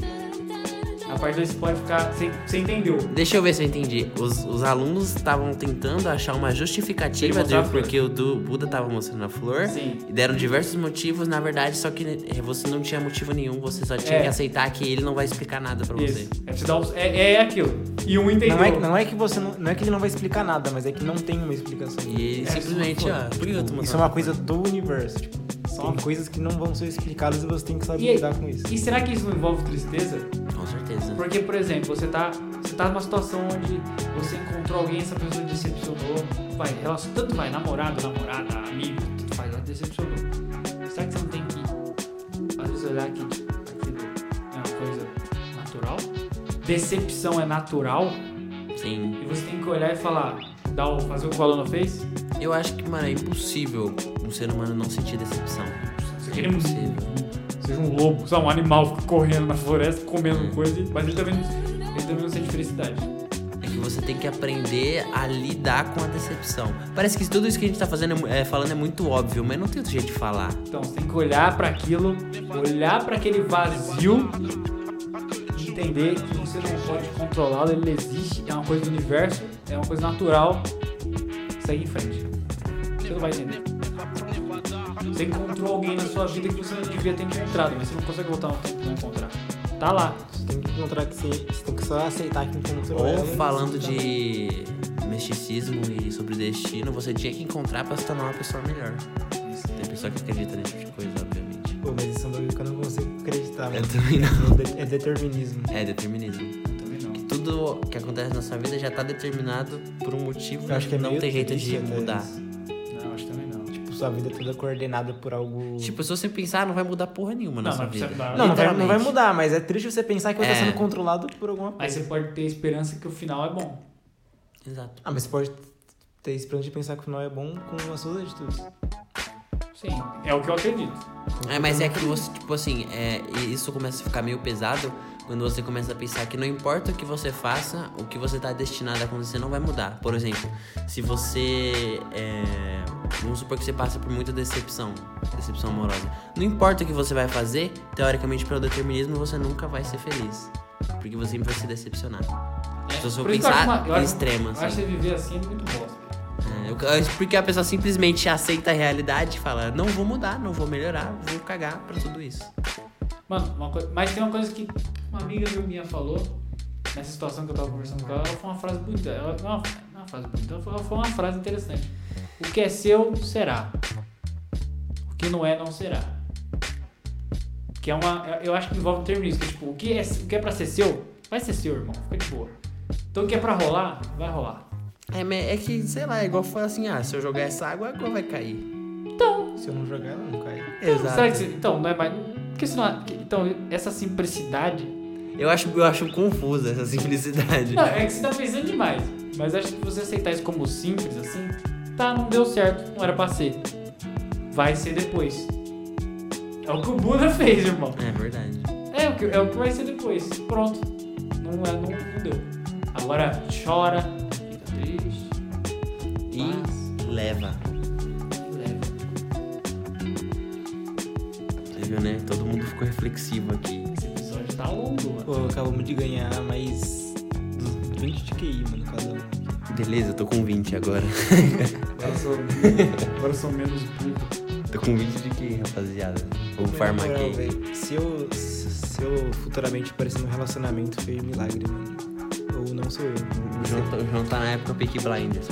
Você pode ficar. Você, você entendeu. Deixa eu ver se eu entendi. Os, os alunos estavam tentando achar uma justificativa do porque o do Buda tava mostrando a flor. Sim. E deram diversos motivos, na verdade, só que eh, você não tinha motivo nenhum, você só tinha É. que aceitar que ele não vai explicar nada pra você. Isso. É, te dar um- é, é aquilo. E um entendeu. Não é, não é que você não, não é que ele não vai explicar nada, mas é que não tem uma explicação. E ele É, simplesmente, ó, por que eu tô Isso é uma coisa do universo. Tipo, Só- tem coisas que não vão ser explicadas e você tem que saber E, lidar com isso. e será que isso não envolve tristeza? Com certeza. Porque, por exemplo, você tá, você tá numa situação onde você encontrou alguém, essa pessoa decepcionou, vai, relação, tanto vai, namorado, namorada, amigo, tudo faz, ela decepcionou. Será que você não tem que, às vezes, olhar que aquilo é uma coisa natural? Decepção é natural Sim. e você tem que olhar e falar, dar o, fazer o que o aluno fez? Eu acho que, mano, é impossível ser humano não sentir decepção. Você É impossível. seja um lobo, sabe, um animal correndo na floresta, comendo Hum. coisa, mas ele também, ele também não sente felicidade. É que você tem que aprender a lidar com a decepção. Parece que tudo isso que a gente tá fazendo, é é, falando é muito óbvio, mas não tem outro jeito de falar. Então você tem que olhar pra aquilo, olhar pra aquele vazio e entender que você não pode controlá-lo, ele existe, é uma coisa do universo, é uma coisa natural. Segue em frente. Você não vai entender. Você encontrou alguém na sua vida que você não devia ter encontrado, mas você não consegue voltar no tempo pra encontrar. Tá lá. Você tem que encontrar que você, você tem que só aceitar que encontrou ela. Ou e falando aceitar. de misticismo e sobre destino, você tinha que encontrar pra se tornar uma pessoa melhor. Tem pessoa que acredita nesse tipo de coisa, obviamente. Pô, mas isso é um bagulho que eu não consigo acreditar, Eu mano. também não. É É determinismo. É determinismo. Também não. Tudo que acontece na sua vida já tá determinado por um motivo Eu acho que é não tem jeito de mudar. isso. Tipo, sua vida é toda coordenada por algo. Tipo, se você pensar, não vai mudar porra nenhuma na Não, sua vida. você- não, não vai, não vai mudar, mas é triste você pensar que você É. tá sendo controlado por alguma coisa. Mas você pode ter esperança que o final é bom. Exato. Ah, mas você pode ter esperança de pensar que o final é bom com as suas atitudes. Sim, é o que eu acredito. É, mas é que você, tipo assim, é, isso começa a ficar meio pesado quando você começa a pensar que não importa o que você faça, o que você tá destinado a acontecer não vai mudar. Por exemplo, se você. É, vamos supor que você passa por muita decepção, decepção amorosa. Não importa o que você vai fazer, teoricamente, pelo determinismo, você nunca vai ser feliz. Porque você sempre vai se decepcionar. Se você for que pensar uma- eu em Eu acho assim. que viver assim é muito bosta. É, eu- eu- porque a pessoa simplesmente aceita a realidade e fala: não vou mudar, não vou melhorar, vou cagar pra tudo isso. Mano, mas tem uma coisa que uma amiga minha falou, nessa situação que eu tava conversando com ela, ela foi uma frase bonita. Ela, não, uma- não é uma frase bonita, ela foi- ela foi uma frase interessante. O que é seu, será. O que não é, não será. Que é uma. Eu acho que envolve um termo nisso, que é tipo, o que é, o que é pra ser seu, vai ser seu, irmão. Fica de boa. Então o que é pra rolar, vai rolar. É, é que, sei lá, é igual foi assim: ah, se eu jogar essa água, a água vai cair. Se eu não jogar, ela não cai. Então, será que você- então, não é mais. Porque senão, então, essa simplicidade Eu acho, eu acho confusa essa simplicidade. Não, é que você tá pensando demais. Mas acho que você aceitar isso como simples, assim, tá, não deu certo, não era pra ser. Vai ser depois. É o que o Buda fez, irmão. É verdade. É o que, é o que vai ser depois. Pronto. Não, é, não, não deu. Agora chora, fica triste. E faz, leva. leva. Você viu, né? Todo mundo ficou reflexivo aqui. Tá longo, mano. Pô, acabamos de ganhar mais dos 20 de QI, mano, cada um. Beleza, eu tô com 20 agora. Agora eu sou, agora eu sou menos burro. tô com 20 de que, rapaziada? Vou farmar aqui. Se eu, se eu futuramente aparecer num relacionamento, foi milagre, mano. Ou não sou eu. O João, tá- o João tá na época Peaky Blinders.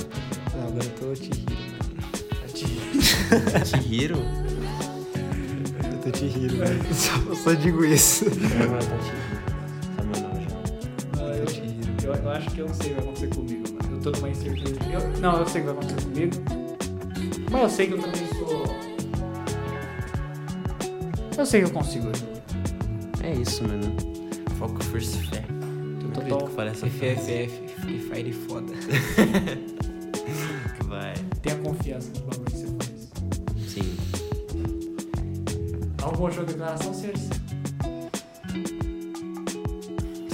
Ah, agora eu tô te rindo, mano. *laughs* Chihiro? Eu tô te rindo, *laughs* mano. Só, só digo isso. Agora tá Chihiro. Samuel, João. Não, eu, eu, eu acho que eu não sei o que vai acontecer comigo, mano. Eu tô numa incerteza. Eu, não, eu sei o que vai acontecer comigo. Mas eu sei que eu também sou. Eu sei que eu consigo. É isso, mano. Foco, força e fé. Eu tô Total. falei essa. FFF, Free Fire foda. *laughs* Declaração, senhores?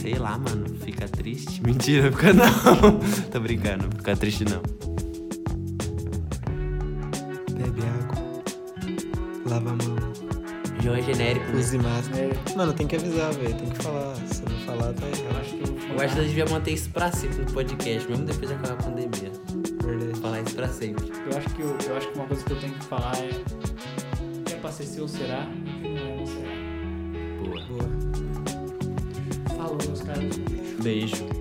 Sei lá, mano. Fica triste. *laughs* Mentira, fica não. *laughs* Tô brincando. Fica triste não. Bebe água. Lava a mão. João é genérico, né? Use máscara. É, Mano, tem que avisar, velho. Tem que falar. Se não falar, tá eu errado. acho que eu vou Eu acho que a gente devia manter isso pra sempre no podcast, mesmo depois de acabar a pandemia. Verdade. Falar isso pra sempre. Eu acho que eu, eu acho que uma coisa que eu tenho que falar é é pra ser seu será Falou, meus caros. Beijo.